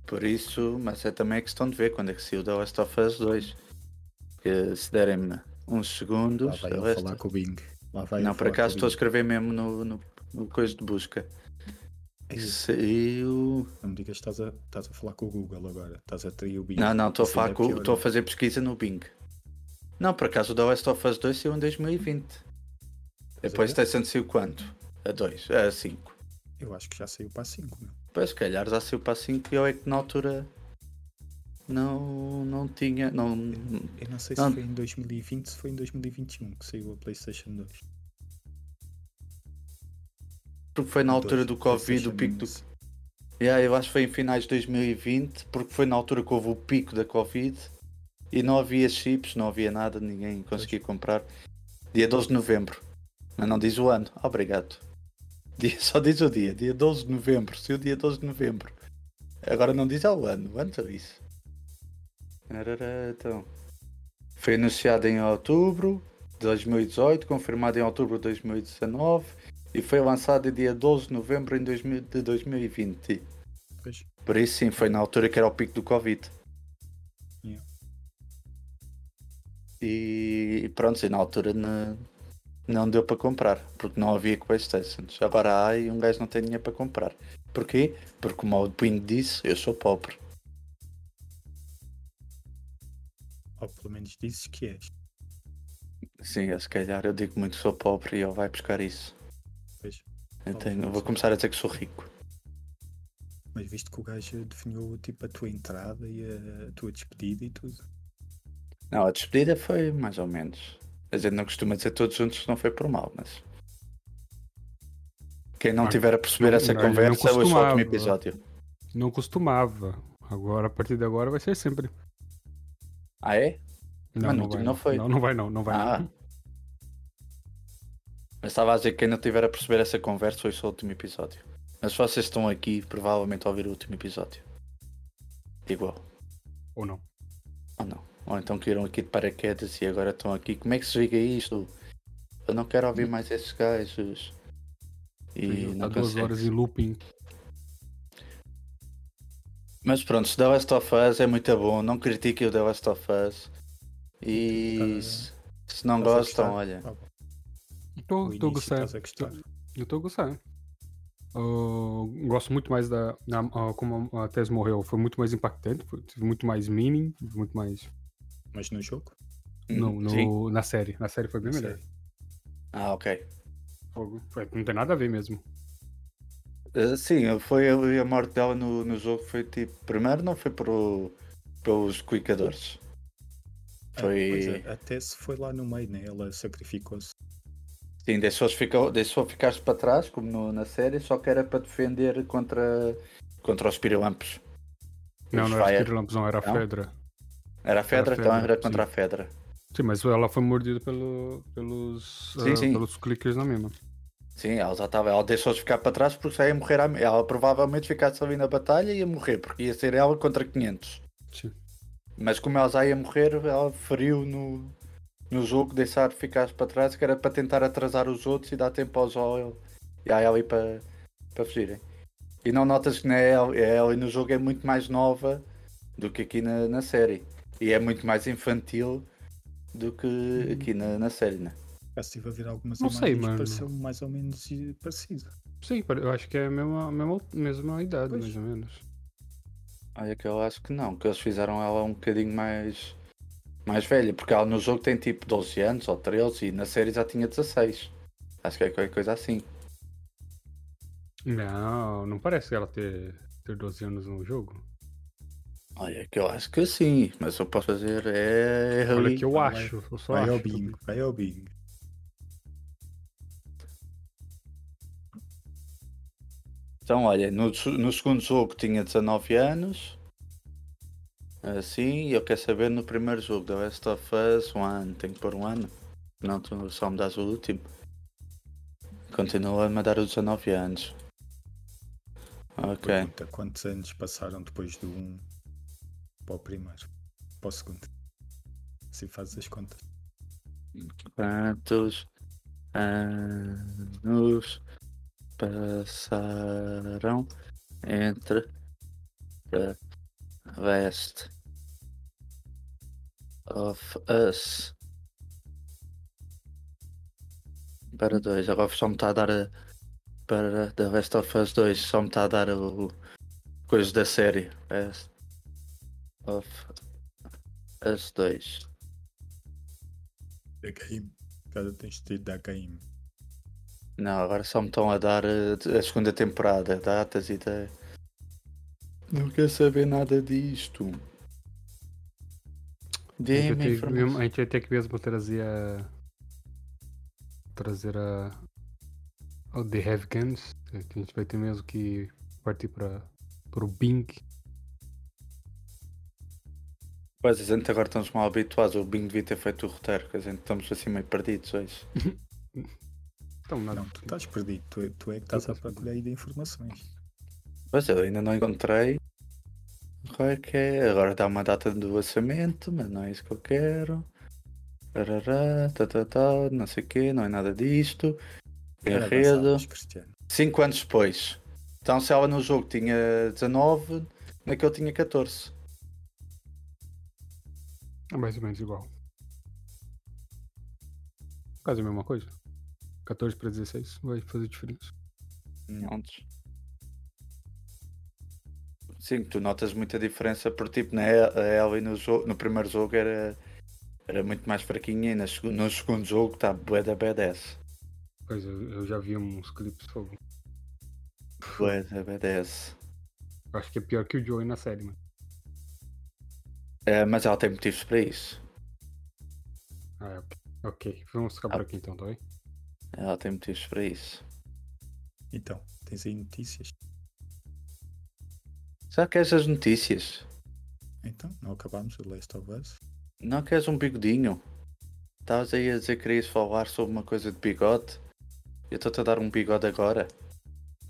Por isso, mas é também a questão de ver quando é que saiu The Last of Us 2. Que se derem-me uns segundos. Lá vai falar com o Bing. não, por acaso estou a escrever mesmo no, no, no coisa de busca. Saiu. Não me digas que estás a, estás a falar com o Google agora. Estás a ter o Bing. Não, não, estou a, falar com, estou a fazer pesquisa no Bing. Não, por acaso o The Last of Us 2 saiu em 2020. Depois está sendo saiu quanto? A 2, a 5. Eu acho que já saiu para a 5, meu. Pois, se calhar já saiu para a 5 e eu é que na altura não, não tinha. Não, eu, não sei não... se foi em 2020 se foi em 2021 que saiu a PlayStation 2. Porque foi na altura do Covid, o pico do. Yeah, eu acho que foi em finais de 2020, porque foi na altura que houve o pico da Covid e não havia chips, não havia nada, ninguém conseguia comprar. Dia 12 de novembro. Mas não diz o ano. Obrigado. Dia, só diz o dia. Dia 12 de novembro. Se o dia 12 de novembro. Agora não diz o ano. O ano só isso. Então. Foi anunciado em outubro. 2018, confirmado em outubro de 2019 e foi lançado em dia 12 de novembro em 2000 de 2020. Pois. Por isso sim, foi na altura que era o pico do Covid. Yeah. E, pronto, e na altura não, não deu para comprar, porque não havia Playstations. Agora há e um gajo não tem dinheiro para comprar. Porquê? Porque como o Ping disse, eu sou pobre. Ou pelo menos dizes que és. Sim, eu, se calhar eu digo muito que sou pobre e ele vai buscar isso. Pois. Eu, tenho- vou começar a dizer que sou rico. Mas visto que o gajo definiu tipo a tua entrada e a tua despedida e tudo. Não, a despedida foi mais ou menos. A gente não costuma dizer todos juntos que não foi por mal, mas. Quem não Ah, tiver a perceber não- essa não, conversa, ouça o último episódio. Não costumava. Agora, a partir de agora, vai ser sempre. Ah, é? Não, Mas não, vai, não foi. Não, não vai não, não vai Ah. não. Mas estava a dizer que quem não tiver a perceber essa conversa, ouça o último episódio. Mas se vocês estão aqui, provavelmente a ouvir o último episódio. Igual. Ou não. Ou não. Ou então caíram aqui de paraquedas e agora estão aqui. Como é que se liga isto? Eu não quero ouvir mais esses gajos. E não duas consegue. horas em looping. Mas pronto, se The Last of Us é muito bom, não critiquem o The Last of Us. E Tá- se, se não gostam, olha. Ah, Estou o estou a início gostar. estás a gostar. Eu estou a gostar. Eu gosto muito mais da. na- ah, como a Tess morreu, foi muito mais impactante, foi, teve muito mais meaning, muito mais. Mas no jogo? No, Hum, no, na série. Na série foi bem Não melhor. sei. Ah, ok. Fogo. Foi- não tem nada a ver mesmo. Uh, sim, foi a, a morte dela no, no jogo foi tipo. Primeiro não foi pro, pelos cuicadores. Ah, Foi. pois é, até se foi lá no meio, né? Ela sacrificou-se. Sim, deixou, ficou, deixou ficar para trás, como no- na série, só que era para defender contra, contra os pirilampos. Não, Os não era Fire. Spirit Lamps, não, era a Não? Fedra. Era a Fedra, Fedra, então era contra sim. a Fedra. Sim, mas ela foi mordida pelo, pelos, Sim, ah, sim. pelos clickers na mesma. Sim, ela já estava, ela deixou-se ficar para trás porque já ia morrer. à- Ela provavelmente ficasse ali na batalha e ia morrer, porque ia ser ela contra 500. Sim. Mas como ela já ia morrer, ela feriu no, no jogo, deixar ficar para trás, que era para tentar atrasar os outros e dar tempo ao Joel e a Ellie para, para fugirem. E não notas que na Ellie, a Ellie no jogo é muito mais nova do que aqui na, na série. E é muito mais infantil do que aqui na, na série, né? Já estive a ver algumas Não sei, imagens, mano. pareceu mais ou menos parecido. Sim, eu acho que é a mesma, a mesma, mesma idade, Pois. mais ou menos. Olha que eu acho que não, que eles fizeram ela um bocadinho mais, mais velha, porque ela no jogo tem tipo 12 anos ou 13 e na série já tinha 16. Acho que é qualquer coisa assim. Não, não parece ela ter, ter 12 anos no jogo. Olha que eu acho que sim, mas eu posso fazer é. Olha ali. que eu vai- acho, eu só Vai acho. ao Bing, vai ao Bing. Então, olha, no, no segundo jogo tinha 19 anos. Assim, e eu quero saber no primeiro jogo, The Last of Us, um ano, tenho que pôr um ano. Não, tu só me dás o último. Continua a me dar os 19 anos. Ok. Pergunta quantos anos passaram depois do 1 para o primeiro, para o segundo. Assim fazes as contas. Quantos anos passaram entre The Last of Us para 2? Agora só me está a dar a, para The Last of Us 2, só me está a dar o, coisa da série. Last of Us 2. Da game. Cada tens de ter da game. Não, agora só me estão a dar eh, a segunda temporada, datas e da. Não quero saber nada disto. A gente, vai Dê-me informação. a gente vai ter que mesmo trazer a. Trazer a. O The Have Guns. A gente vai ter mesmo que partir para o Bing. Pois a gente agora estamos mal habituados. O Bing devia ter feito o roteiro, que a gente estamos assim meio perdidos hoje. Então, nada. Não, tu estás perdido. Tu, tu é que estás à procura aí de informações. Pois eu ainda não encontrei. Qual é que é? Agora dá uma data do lançamento, mas não é isso que eu quero. Tarará, tá, tá, tá, não sei o quê, não é nada disto. Cristiano. 5 anos depois. Então se ela no jogo tinha 19, naquele tinha 14. É mais ou menos igual. Quase a mesma coisa. 14 para 16 vai fazer diferença. Prontos. Sim, tu notas muita diferença por tipo, na a Ellie no, jogo, no primeiro jogo era, era muito mais fraquinha e no segundo jogo está bué da B10. Pois eu, eu já vi uns clipes fogo. Bué da B10. Eu acho que é pior que o Joey na série, mano. É, mas ela tem motivos para isso. Ah, é, ok. Ok, vamos ficar por aqui então, tá bem? Ela tem motivos para isso. Então, tens aí notícias? Já queres as notícias? Então, não acabámos o Last of Us? Não queres um bigodinho? Estavas aí a dizer que querias falar sobre uma coisa de bigode? Eu estou-te a dar um bigode agora.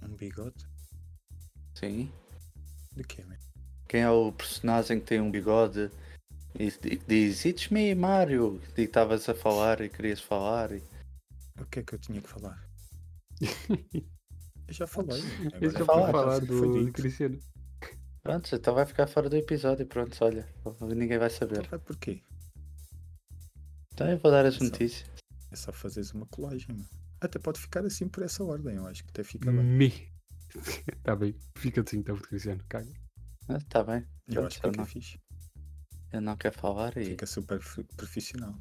Um bigode? Sim. De quê, man? Quem é o personagem que tem um bigode e, e que diz It's me, Mario? E que estavas a falar e querias falar. E... O que é que eu tinha que falar? Eu já falei. Agora já fala, foi falar foi do, do dito. Cristiano. Pronto, então vai ficar fora do episódio. Pronto, olha. Ninguém vai saber. Então vai porquê? Então eu vou dar as Só. notícias. É só fazeres uma colagem, mano. Até pode ficar assim por essa ordem, eu acho que até fica bem. Me. tá bem, fica assim então, Cristiano. Caga. Ah, tá bem. Eu Pronto, acho que eu, fica não, fixe. eu não quero falar e, Fica super profissional.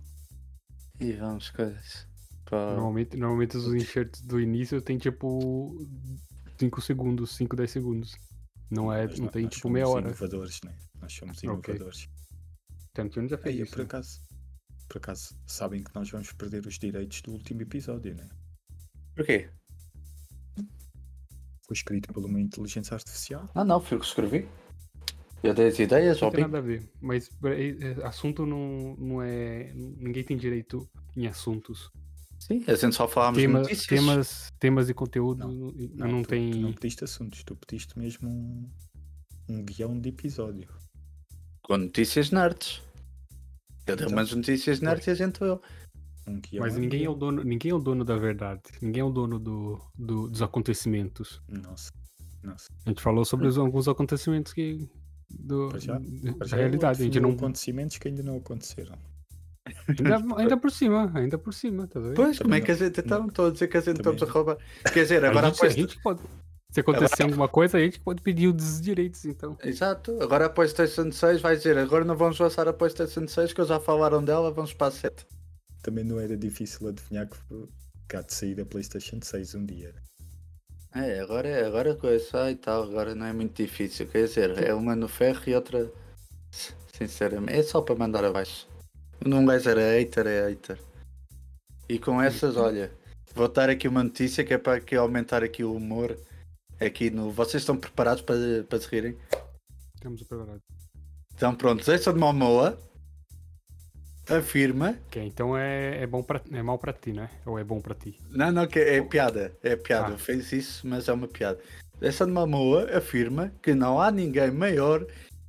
e vamos coisas. Para... Normalmente, normalmente os enxertos do início tem tipo 5 segundos, 5, 10 segundos. Não é, Mas não tem nós tipo meia somos hora. inovadores, né? Nós somos inovadores. Tarantino já fez Aí, isso. por né? acaso, por acaso, sabem que nós vamos perder os direitos do último episódio, né? Porquê? Foi escrito por uma inteligência artificial. Ah não, fui eu que escrevi. Eu dei as ideias, Não ao tem nada a ver. Mas é, é, assunto não, não é. Ninguém tem direito em assuntos. Sim, a gente só falámos de Tema, notícias. temas, temas e conteúdo Não, não, Não, tu, tem. tu não pediste assuntos, tu pediste mesmo um, um guião de episódio. Com notícias nerds. Eu dei umas notícias nerds e a gente eu. Um Mas ninguém é o dono, ninguém é o dono da verdade. Ninguém é o dono do, do- dos acontecimentos. Nossa, nossa. A gente falou sobre os- alguns acontecimentos que do, já- da já realidade. A gente definiu não. acontecimentos que ainda não aconteceram. Ainda, ainda por cima, ainda por cima, tá vendo? Pois, como é que a gente. Então, estou a dizer que a gente Também estamos a roubar. Quer dizer, a, agora gente, a após. gente pode. Se acontecer alguma coisa, a gente pode pedir os direitos, então. Exato, agora a PlayStation 6 vai dizer: agora não vamos lançar a PlayStation 6 que eles já falaram dela, vamos para a 7. Também não era difícil adivinhar que, que há de sair a PlayStation 6 um dia. É, agora é agora coisa e tal, agora não é muito difícil. Quer dizer, é uma no ferro e outra. Sinceramente, é só para mandar abaixo. Num gajo era hater, é hater. E com essas, olha, vou dar aqui uma notícia que é para aqui aumentar aqui o humor. Aqui no. Vocês estão preparados para, para se rirem? Estamos preparados. Então pronto, Jason Momoa afirma. Ok, então é, é bom pra, é mal pra ti, né? Ou é bom pra ti? Não, não, que é piada. É piada. Ah. Fez isso, mas é uma piada. Jason Momoa afirma que não há ninguém maior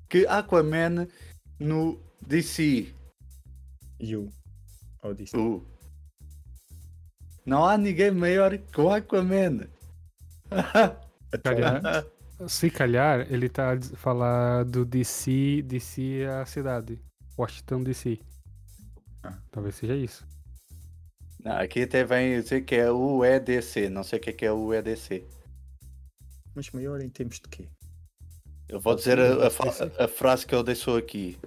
que Aquaman no DC. E o Odyssey. Uh. Não há ninguém maior que o Aquaman. Calhar, se calhar, ele tá a falar do DC, DC é a cidade. Washington DC. Ah. Talvez seja isso. Não, aqui até vem dizer que é o EDC. Não sei o que é que é o EDC. Mas maior em termos de quê? Eu vou dizer a, a a frase que ele deixou aqui.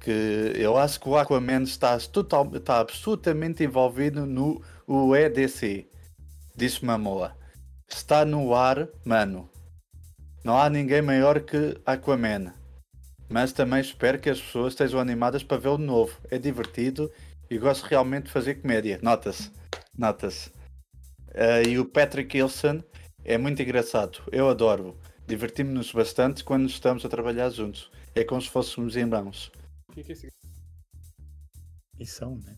Que eu acho que o Aquaman está, total, está absolutamente envolvido no o EDC. Disse Mamoa. Está no ar, mano. Não há ninguém maior que Aquaman. Mas também espero que as pessoas estejam animadas para vê-lo de novo. É divertido e gosto realmente de fazer comédia. Nota-se. Nota-se. Ah, e o Patrick Wilson é muito engraçado. Eu adoro-o. Divertimos-nos bastante quando estamos a trabalhar juntos. É como se fôssemos irmãos. Quem que é esse? E são, né?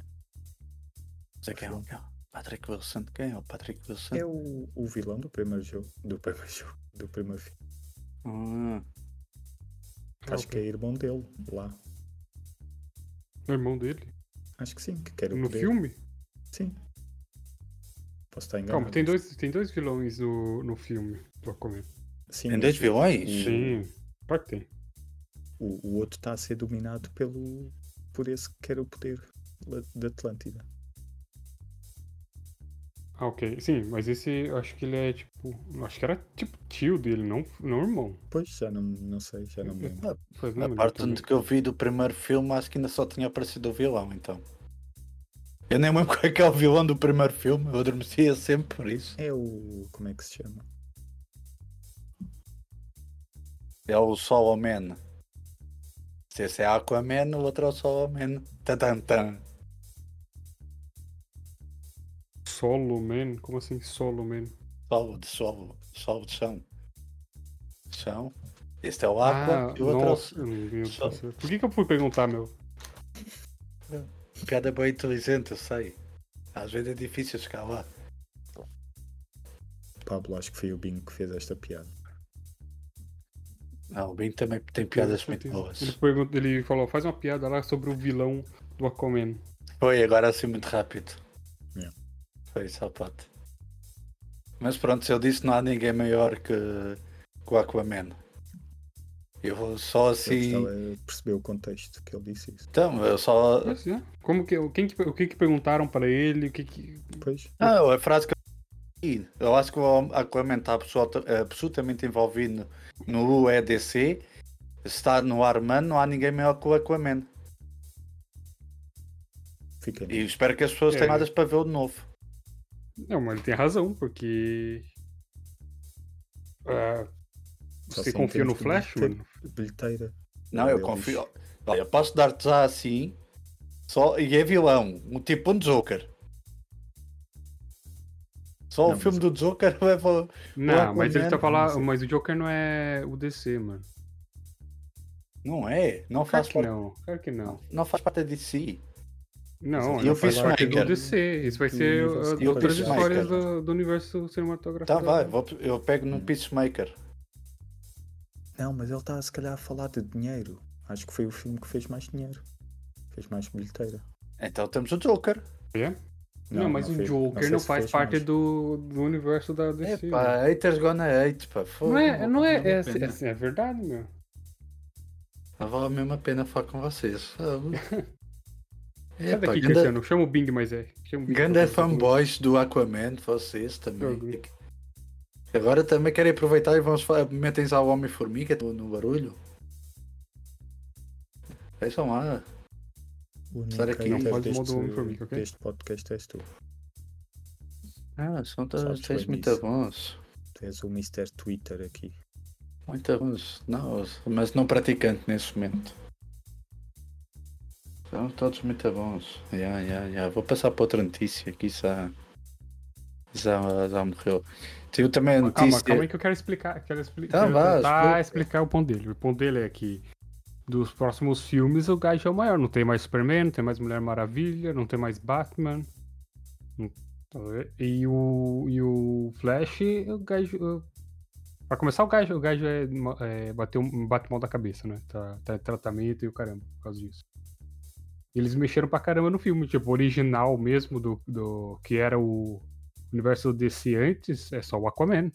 Não sei quem é o quem é o Patrick Wilson. Quem é o Patrick Wilson? É o, o vilão do primeiro jogo. Do primeiro jogo. Do primeiro filme. Ah, Acho que é irmão dele lá. O irmão dele? Acho que sim, que quer o No poder. filme? Sim. Posso estar enganado. Calma, tem dois, tem dois vilões no, no filme do Aquaman. Sim, Tem dois vilões? Sim, claro que tem. O, o outro está a ser dominado pelo, por esse que quer o poder da Atlântida. Ah, ok. Sim, mas esse eu acho que ele é tipo. Acho que era tipo tio dele, não, não irmão. Pois, já não, não sei, já não me lembro. Pois não A parte onde que eu vi do primeiro filme, acho que ainda só tinha aparecido o vilão, então. Eu nem lembro qual é que é o vilão do primeiro filme, eu adormecia sempre por isso. É o. Como é que se chama? É o Solomon. Se esse é Aquaman, o outro é o Solomon. Tan, tan. Solo Man? Como assim Solo Man? Sol de sol, sol de chão. Chão. Este é o Aqua ah, e o outro nossa, é. Só- Por que, que eu fui perguntar, meu? o. Piada bem inteligente, eu sei. Às vezes é difícil chegar lá. Pablo, acho que foi o Bingo que fez esta piada. Não, o Ben também tem piadas muito boas. Ele, pergunta, ele falou, faz uma piada lá sobre o vilão do Aquaman. Foi agora assim muito rápido. Yeah. Foi parte. Mas pronto, se eu disse não há ninguém maior que, que o Aquaman. Eu vou só assim. gostava de perceber o contexto que ele disse isso. Então, eu só. Mas, é. Como que, quem que, o que que perguntaram para ele? O que que... Pois, Ah, a frase que eu eu acho que o Aquaman está absoluta- absolutamente envolvido no UEDC. Se está no Arman, não há ninguém maior que o Aquaman. fica E espero que as pessoas É. tenham nada para ver o de novo. Não, mas ele tem razão, porque. Ah, você confia no Flash, ter- mano? bilheteira. Não, eu confio. Olha, eu posso dar-te já assim. Só... E é vilão. Um tipo um Joker. Só Não, o filme mas- do Joker leva. Não, mas ele tá falando. Mas o Joker não é o DC, mano. Não é? Não Claro faz, parte... não, claro que não. não faz parte da DC. Não, E o faz parte do? DC. Isso vai ser E outras histórias do, do universo cinematográfico. Tá, vai. Vou... Eu pego no. Peacemaker. Não, mas ele está se calhar a falar de dinheiro. Acho que foi o filme que fez mais dinheiro. Fez mais bilheteira. Então temos o Joker. É? Não, mas o fez- Joker não, faz parte mais. do, do universo da DC. Epá, mano. haters gonna hate, pá. Fogo, Não é, não é, é, é, é verdade, meu. Não vale a mesma pena falar com vocês. Fogo. Sai daqui, ganda- Cristiano. Chama o Bing, mas é. Bing Ganda pra falar fanboys do Aquaman, vocês também. Agora também querem aproveitar e vamos já o Homem-Formiga no, no barulho. Vejam lá. Que hater não pode mudar o Homem-Formiga, ok? deste podcast és tu. Ah, são todos muito bons. Tu és o Mr. Twitter aqui. Muito bons. Não, mas não praticante nesse momento. São todos muito bons. Ya, ya, ya. Vou passar para outra notícia que já, já, já morreu. Tive também a Calma, notícia. calma aí que eu quero explicar. Quero, expli Tá, quero tentar explica. explicar o ponto dele. O ponto dele é que dos próximos filmes o gajo é o maior. Não tem mais Superman, não tem mais Mulher Maravilha, não tem mais Batman. Tá? E o, e o Flash, o gajo. Pra começar, o gajo, o gajo é, é, bateu, bate mal da cabeça, né? Tá, tá em tratamento e o caramba, por causa disso. E eles mexeram pra caramba no filme, tipo, o original mesmo do, do que era o universo DC antes, é só o Aquaman.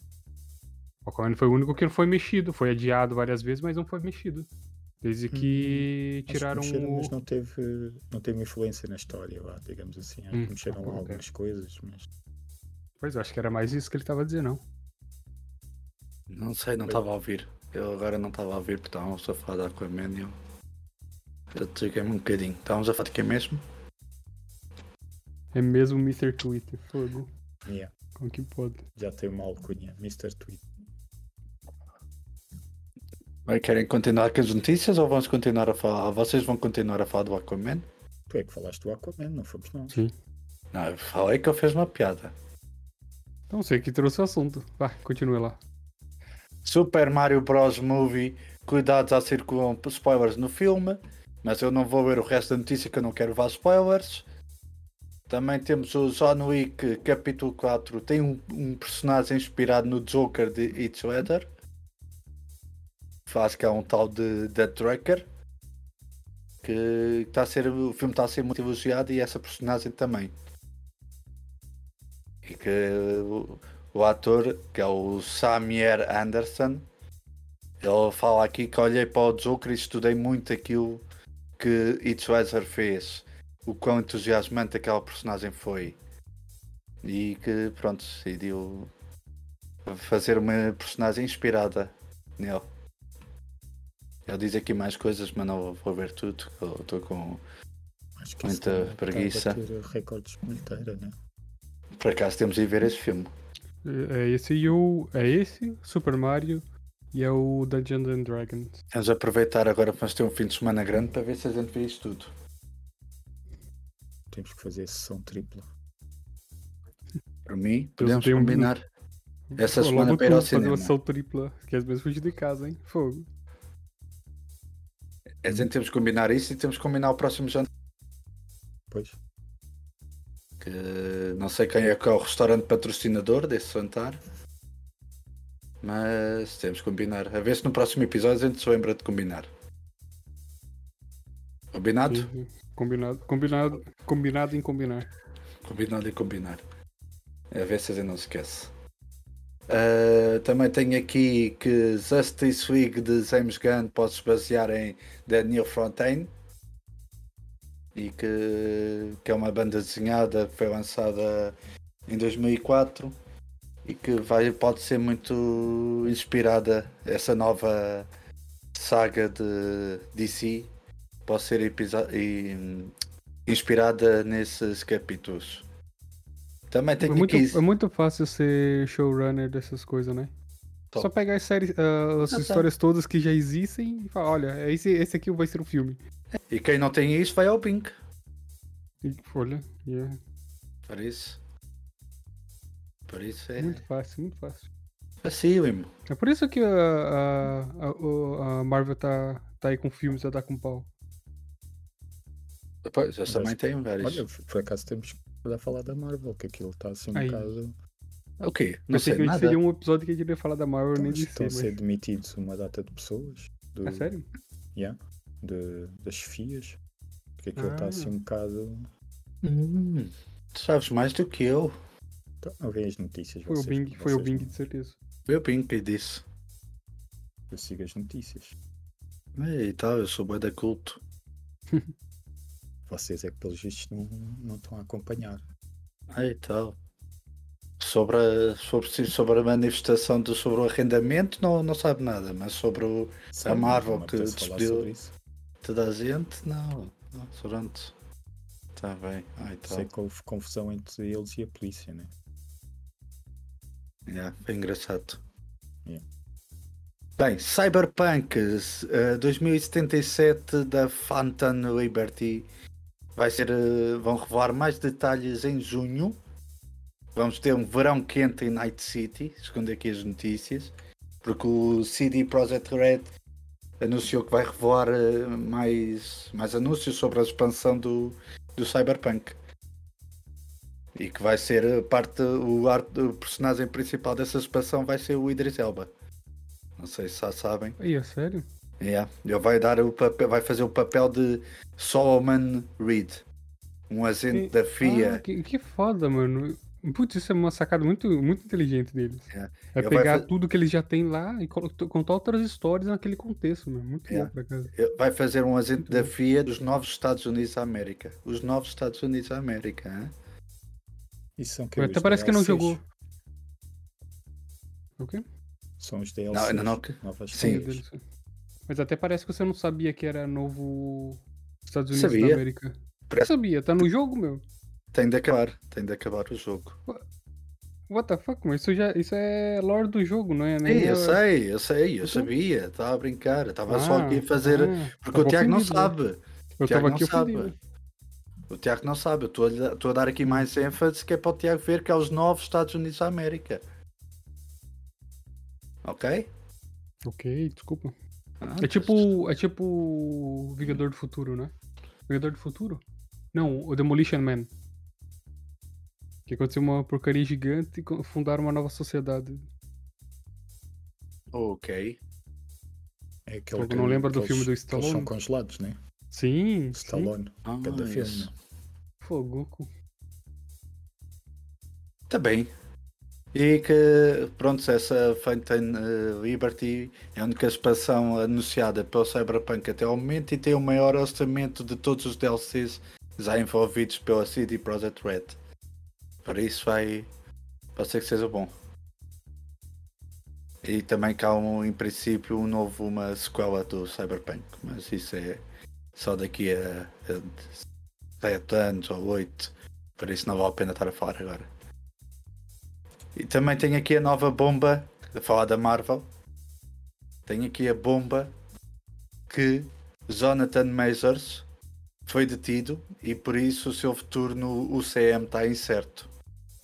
O Aquaman foi o único que não foi mexido, foi adiado várias vezes, mas não foi mexido. Desde que que tiraram mexeram, o. mas não teve, não teve influência na história, lá, digamos assim. Hum, que mexeram ok. algumas coisas, mas Pois eu acho que era mais isso que ele tava dizendo, não. Não sei, não estava a ouvir. Eu agora não estava a ouvir porque estávamos a falar da Aquaman e eu. Eu desliguei-me um bocadinho. Estávamos a falar de quem mesmo? É mesmo Mr. Twitter, fogo. yeah, Como que pode? já tem uma alcunha, Mr. Twitter. Querem continuar com as notícias ou vamos continuar a falar? Vocês vão continuar a falar do Aquaman? Tu é que falaste do Aquaman, não fomos nós. Sim. Não, eu falei que eu fiz uma piada. Então sei que trouxe o assunto. Vai, continue lá. Super Mario Bros. Movie. Cuidado, já circulam spoilers no filme. Mas eu não vou ver o resto da notícia que eu não quero levar spoilers. Também temos o John Wick capítulo 4. Tem um, um personagem inspirado no Joker de Heath Ledger. Faz que é um tal de The Tracker. que está a ser, o filme está a ser muito elogiado e essa personagem também. E que o, o ator, que é o Samuel Anderson, ele fala aqui que olhei para o Joker e estudei muito aquilo que Heath Ledger fez, o quão entusiasmante aquela personagem foi. E que pronto, decidiu fazer uma personagem inspirada nele. Ele diz aqui mais coisas, mas não vou ver tudo. Estou com Acho que Muita está- preguiça. Bater recordes de bilheteira, né? Por acaso temos de ir ver esse filme. É esse e o. É esse, Super Mario, e é o Dungeons and Dragons. Vamos aproveitar agora vamos ter um fim de semana grande para ver se a gente vê isto tudo. Temos que fazer sessão tripla. Por mim, Eu podemos um- combinar. Essa Pô, semana para ir ao tu, fazer uma cinema. ação tripla, que às vezes fugir de casa, hein? Fogo. A gente temos que combinar isso e temos que combinar o próximo jantar. Pois. Que não sei quem é que é o restaurante patrocinador desse jantar. Mas temos que combinar. A ver se no próximo episódio a gente se lembra de combinar. Combinado? Sim. Combinado, combinado, combinado em combinar. Combinado e combinar. É a ver se a gente não se esquece. Ah, também tenho aqui que Justice League de James Gunn pode se basear em Daniel Fontaine e que, que é uma banda desenhada que foi lançada em 2004 e que vai, pode ser muito inspirada essa nova saga de DC pode ser e- inspirada nesses capítulos. Também É tenho muito, aqui. é muito fácil ser showrunner dessas coisas, né? Top. Só pegar as séries, ah, as Ah, tá. histórias todas que já existem e falar, olha, esse, esse aqui vai ser um filme. E quem não tem isso vai ao Pink. E, olha, é Por isso. Por isso é muito fácil, muito fácil. facílimo. É por isso que a, a, a, a Marvel tá, tá aí com filmes a dar com pau. Depois, eu Mas- também tenho vários. Olha, por acaso temos que poder falar da Marvel, que aquilo está assim um Aí. bocado. o quê? Não Pensei sei que nada. seria um episódio que a gente ia falar da Marvel, nem de Estão a ser, mas... demitidos uma data de pessoas. Do, É sério? Yeah, de, das chefias. Porque aquilo está Ah. assim um bocado. Hum, tu sabes mais do que eu. Então, não veem as notícias. Foi o vocês- Bing, foi o Bing, não- de certeza. Foi o Pink que disse. Eu sigo as notícias. E tal, eu sou bué da culto. Vocês é que pelos vistos não, não estão a acompanhar. E tal. Sobre a, sobre, sobre a manifestação do, sobre o arrendamento não, não sabe nada, mas sobre o, Sabe, Marvel que despediu- toda a gente, não. não pronto. Está bem. E tal. Sei que houve confusão entre eles e a polícia, né? Yeah, foi engraçado. Yeah. Bem, Cyberpunk eh, 2077 da Phantom Liberty vai ser. eh, vão revelar mais detalhes em junho. Vamos ter um verão quente em Night City, segundo aqui as notícias, porque o CD Projekt Red anunciou que vai revelar eh, mais, mais anúncios sobre a expansão do, do Cyberpunk. E que vai ser eh, parte, o, arte, o personagem principal dessa expansão vai ser o Idris Elba. Não sei se já sabem. Aí, é sério? Yeah. Ele vai, dar o papel, vai fazer o papel de Solomon Reed, um agente E- da FIA. Ah, que, que foda, mano. Putz, isso é uma sacada muito, muito inteligente deles. É. É vai pegar fa- tudo que eles já têm lá e contar outras histórias naquele contexto, mano. Muito É. bom pra casa. Vai fazer um agente Muito da bom. FIA dos novos Estados Unidos da América. Os novos Estados Unidos da América. hein? Isso são que Até parece que não jogou. O quê? São os DLCs. ainda não que- Novas Sim. Mas até parece que você não sabia que era novo Estados Unidos Sabia. da América. Eu Parece- sabia, tá no jogo, meu. Tem de acabar. Tem de acabar o jogo. What the fuck, mas isso, já, isso é lore do jogo, não é? Sim, Nem eu é- sei, eu sei, eu Então- sabia. Estava a brincar. Estava só Ah, aqui a fazer. ah, Porque o Tiago não né? sabe. Eu Tiago tava não aqui sabe. O Tiago não sabe. Eu estou a, dar aqui mais ênfase que é para o Tiago ver que é os novos Estados Unidos da América. Ok? Ok, desculpa. Ah, É tipo. É tipo. o Vingador do Futuro, né? Vingador do Futuro? Não, o Demolition Man. Que aconteceu uma porcaria gigante e fundaram uma nova sociedade. Ok. É aquele não lembra do filme do que eles são Stallone? congelados, né? Sim, sim. Stallone. Ah, Cada filme. Fogo. Tá bem. E que, pronto, essa Phantom eh, Liberty é a única expansão anunciada pelo Cyberpunk até ao momento e tem o maior orçamento de todos os DLCs já envolvidos pela CD Projekt Red. Por isso vai. Pode ser que seja bom. E também cá um, em princípio um novo, uma sequela do Cyberpunk, mas isso é só daqui a, a 7 anos ou 8, por isso não vale a pena estar a falar agora. E também tenho aqui a nova bomba, a falar da Marvel. Tenho aqui a bomba que Jonathan Majors foi detido e por isso o seu futuro no UCM está incerto.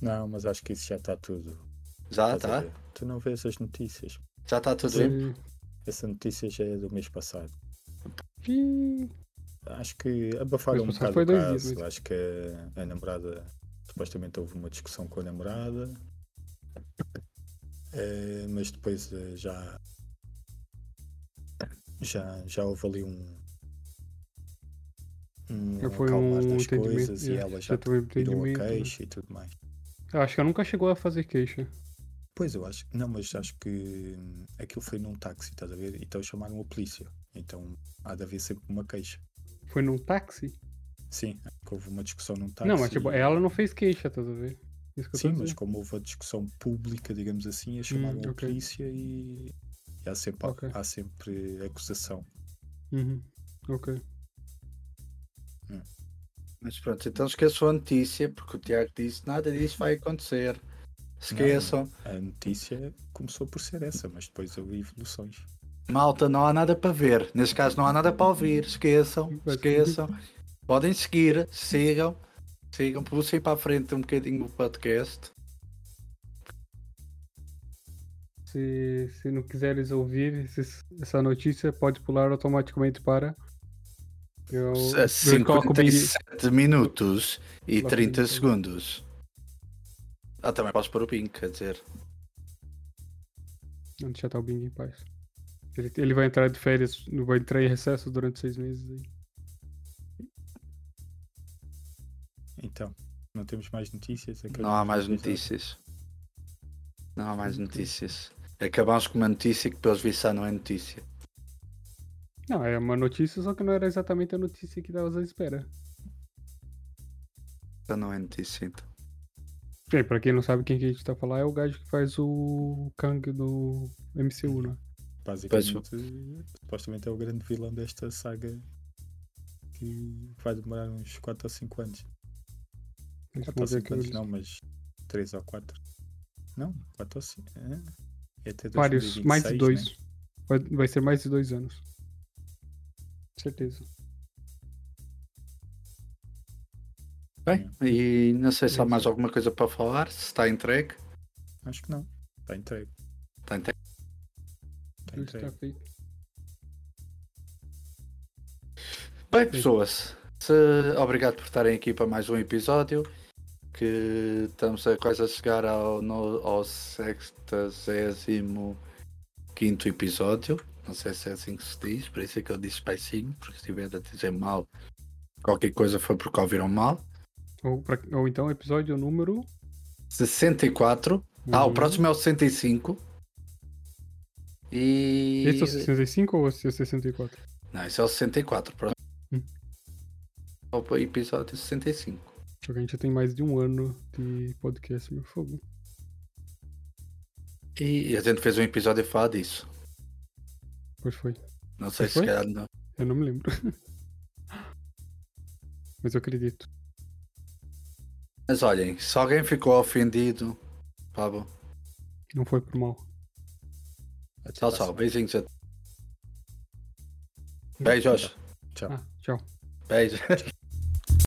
Não, mas acho que isso já está tudo. Já está? Tu não vês as notícias. Já está tudo? Sim. Essa notícia já é do mês passado. Acho que abafaram um bocado foi o caso. dias, Acho que a, a namorada. Supostamente houve uma discussão com a namorada. Eh, mas depois eh, já. Já, já houve ali um. Um Foi acalmar um entendimento, coisas e é, ela já um virou a né? queixa e tudo mais. eu acho que ela nunca chegou a fazer queixa. Pois eu acho. Não, mas acho que hum, aquilo foi num táxi, estás a ver? Então chamaram a polícia. Então há de haver sempre uma queixa. Foi num táxi? Sim, que houve uma discussão num táxi. Não, mas tipo, ela não fez queixa, estás a ver? Isso que eu tô Sim, a mas como houve a discussão pública, digamos assim, eles chamaram a ok. polícia e, e há, sempre, Ok. há sempre acusação. Uhum. Ok. Mas pronto, então esqueçam a notícia, porque o Tiago disse nada disso vai acontecer. Esqueçam. A notícia começou por ser essa, mas depois houve evoluções. Malta, não há nada para ver. Neste caso não há nada para ouvir. Esqueçam, esqueçam. Podem seguir, sigam, sigam, puxem para a frente um bocadinho o podcast. Se, se não quiseres ouvir essa notícia, pode pular automaticamente para. Eu, eu coloco o Bing- 57 minutos e Coloca o 30 Bing. segundos. Ah, também podes pôr o Bing, quer dizer. Não, deixa estar o Bing em paz. Ele, ele vai entrar de férias, vai entrar em recesso durante seis meses aí. Então, não temos mais notícias? Acabamos Não há mais notícias. Não há mais notícias. Acabamos com uma notícia que pelos vistos já não é notícia. Não, é uma notícia, só que não era exatamente a notícia que estavas à espera. Já não é notícia então. Bem, pra quem não sabe quem que a gente tá falando, é o gajo que faz o Kang do MCU, né? Basicamente, supostamente é o grande vilão desta saga que vai demorar uns 4 ou 5 anos. Deixa 4 ou eu ver 5 aqui anos os- não, mas 3 ou 4. Não, 4 ou 5. É, é até Vários, mais de 2026, dois. né? Vai, vai ser mais de dois anos. Certeza. Bem, e não sei se há mais alguma coisa para falar, se está entregue. Acho que não. Está entregue. Está feito. Bem, pessoas, se- obrigado por estarem aqui para mais um episódio. Que estamos a quase a chegar ao, no, ao 65 episódio. Não sei se é assim que se diz, por isso é que eu disse paizinho, porque se estiver a dizer mal, qualquer coisa foi porque ouviram mal. Ou, pra- ou então episódio número. 64. Ah, o Uhum. próximo é o 65. E. Esse é o 65 ou esse é o 64? Não, esse é o 64. Próximo. Hum. O episódio 65. Só que a gente já tem mais de um ano de podcast, meu fogo. E a gente fez um episódio a falar disso. Pois foi. Não sei se foi? calhar não. Eu não me lembro. Mas eu acredito. Mas olhem, se alguém ficou ofendido, Pablo, Não foi por mal. Até tchau, para a tchau. semana. Beijinhos. a- Beijos. Tchau. Ah, tchau. Beijos.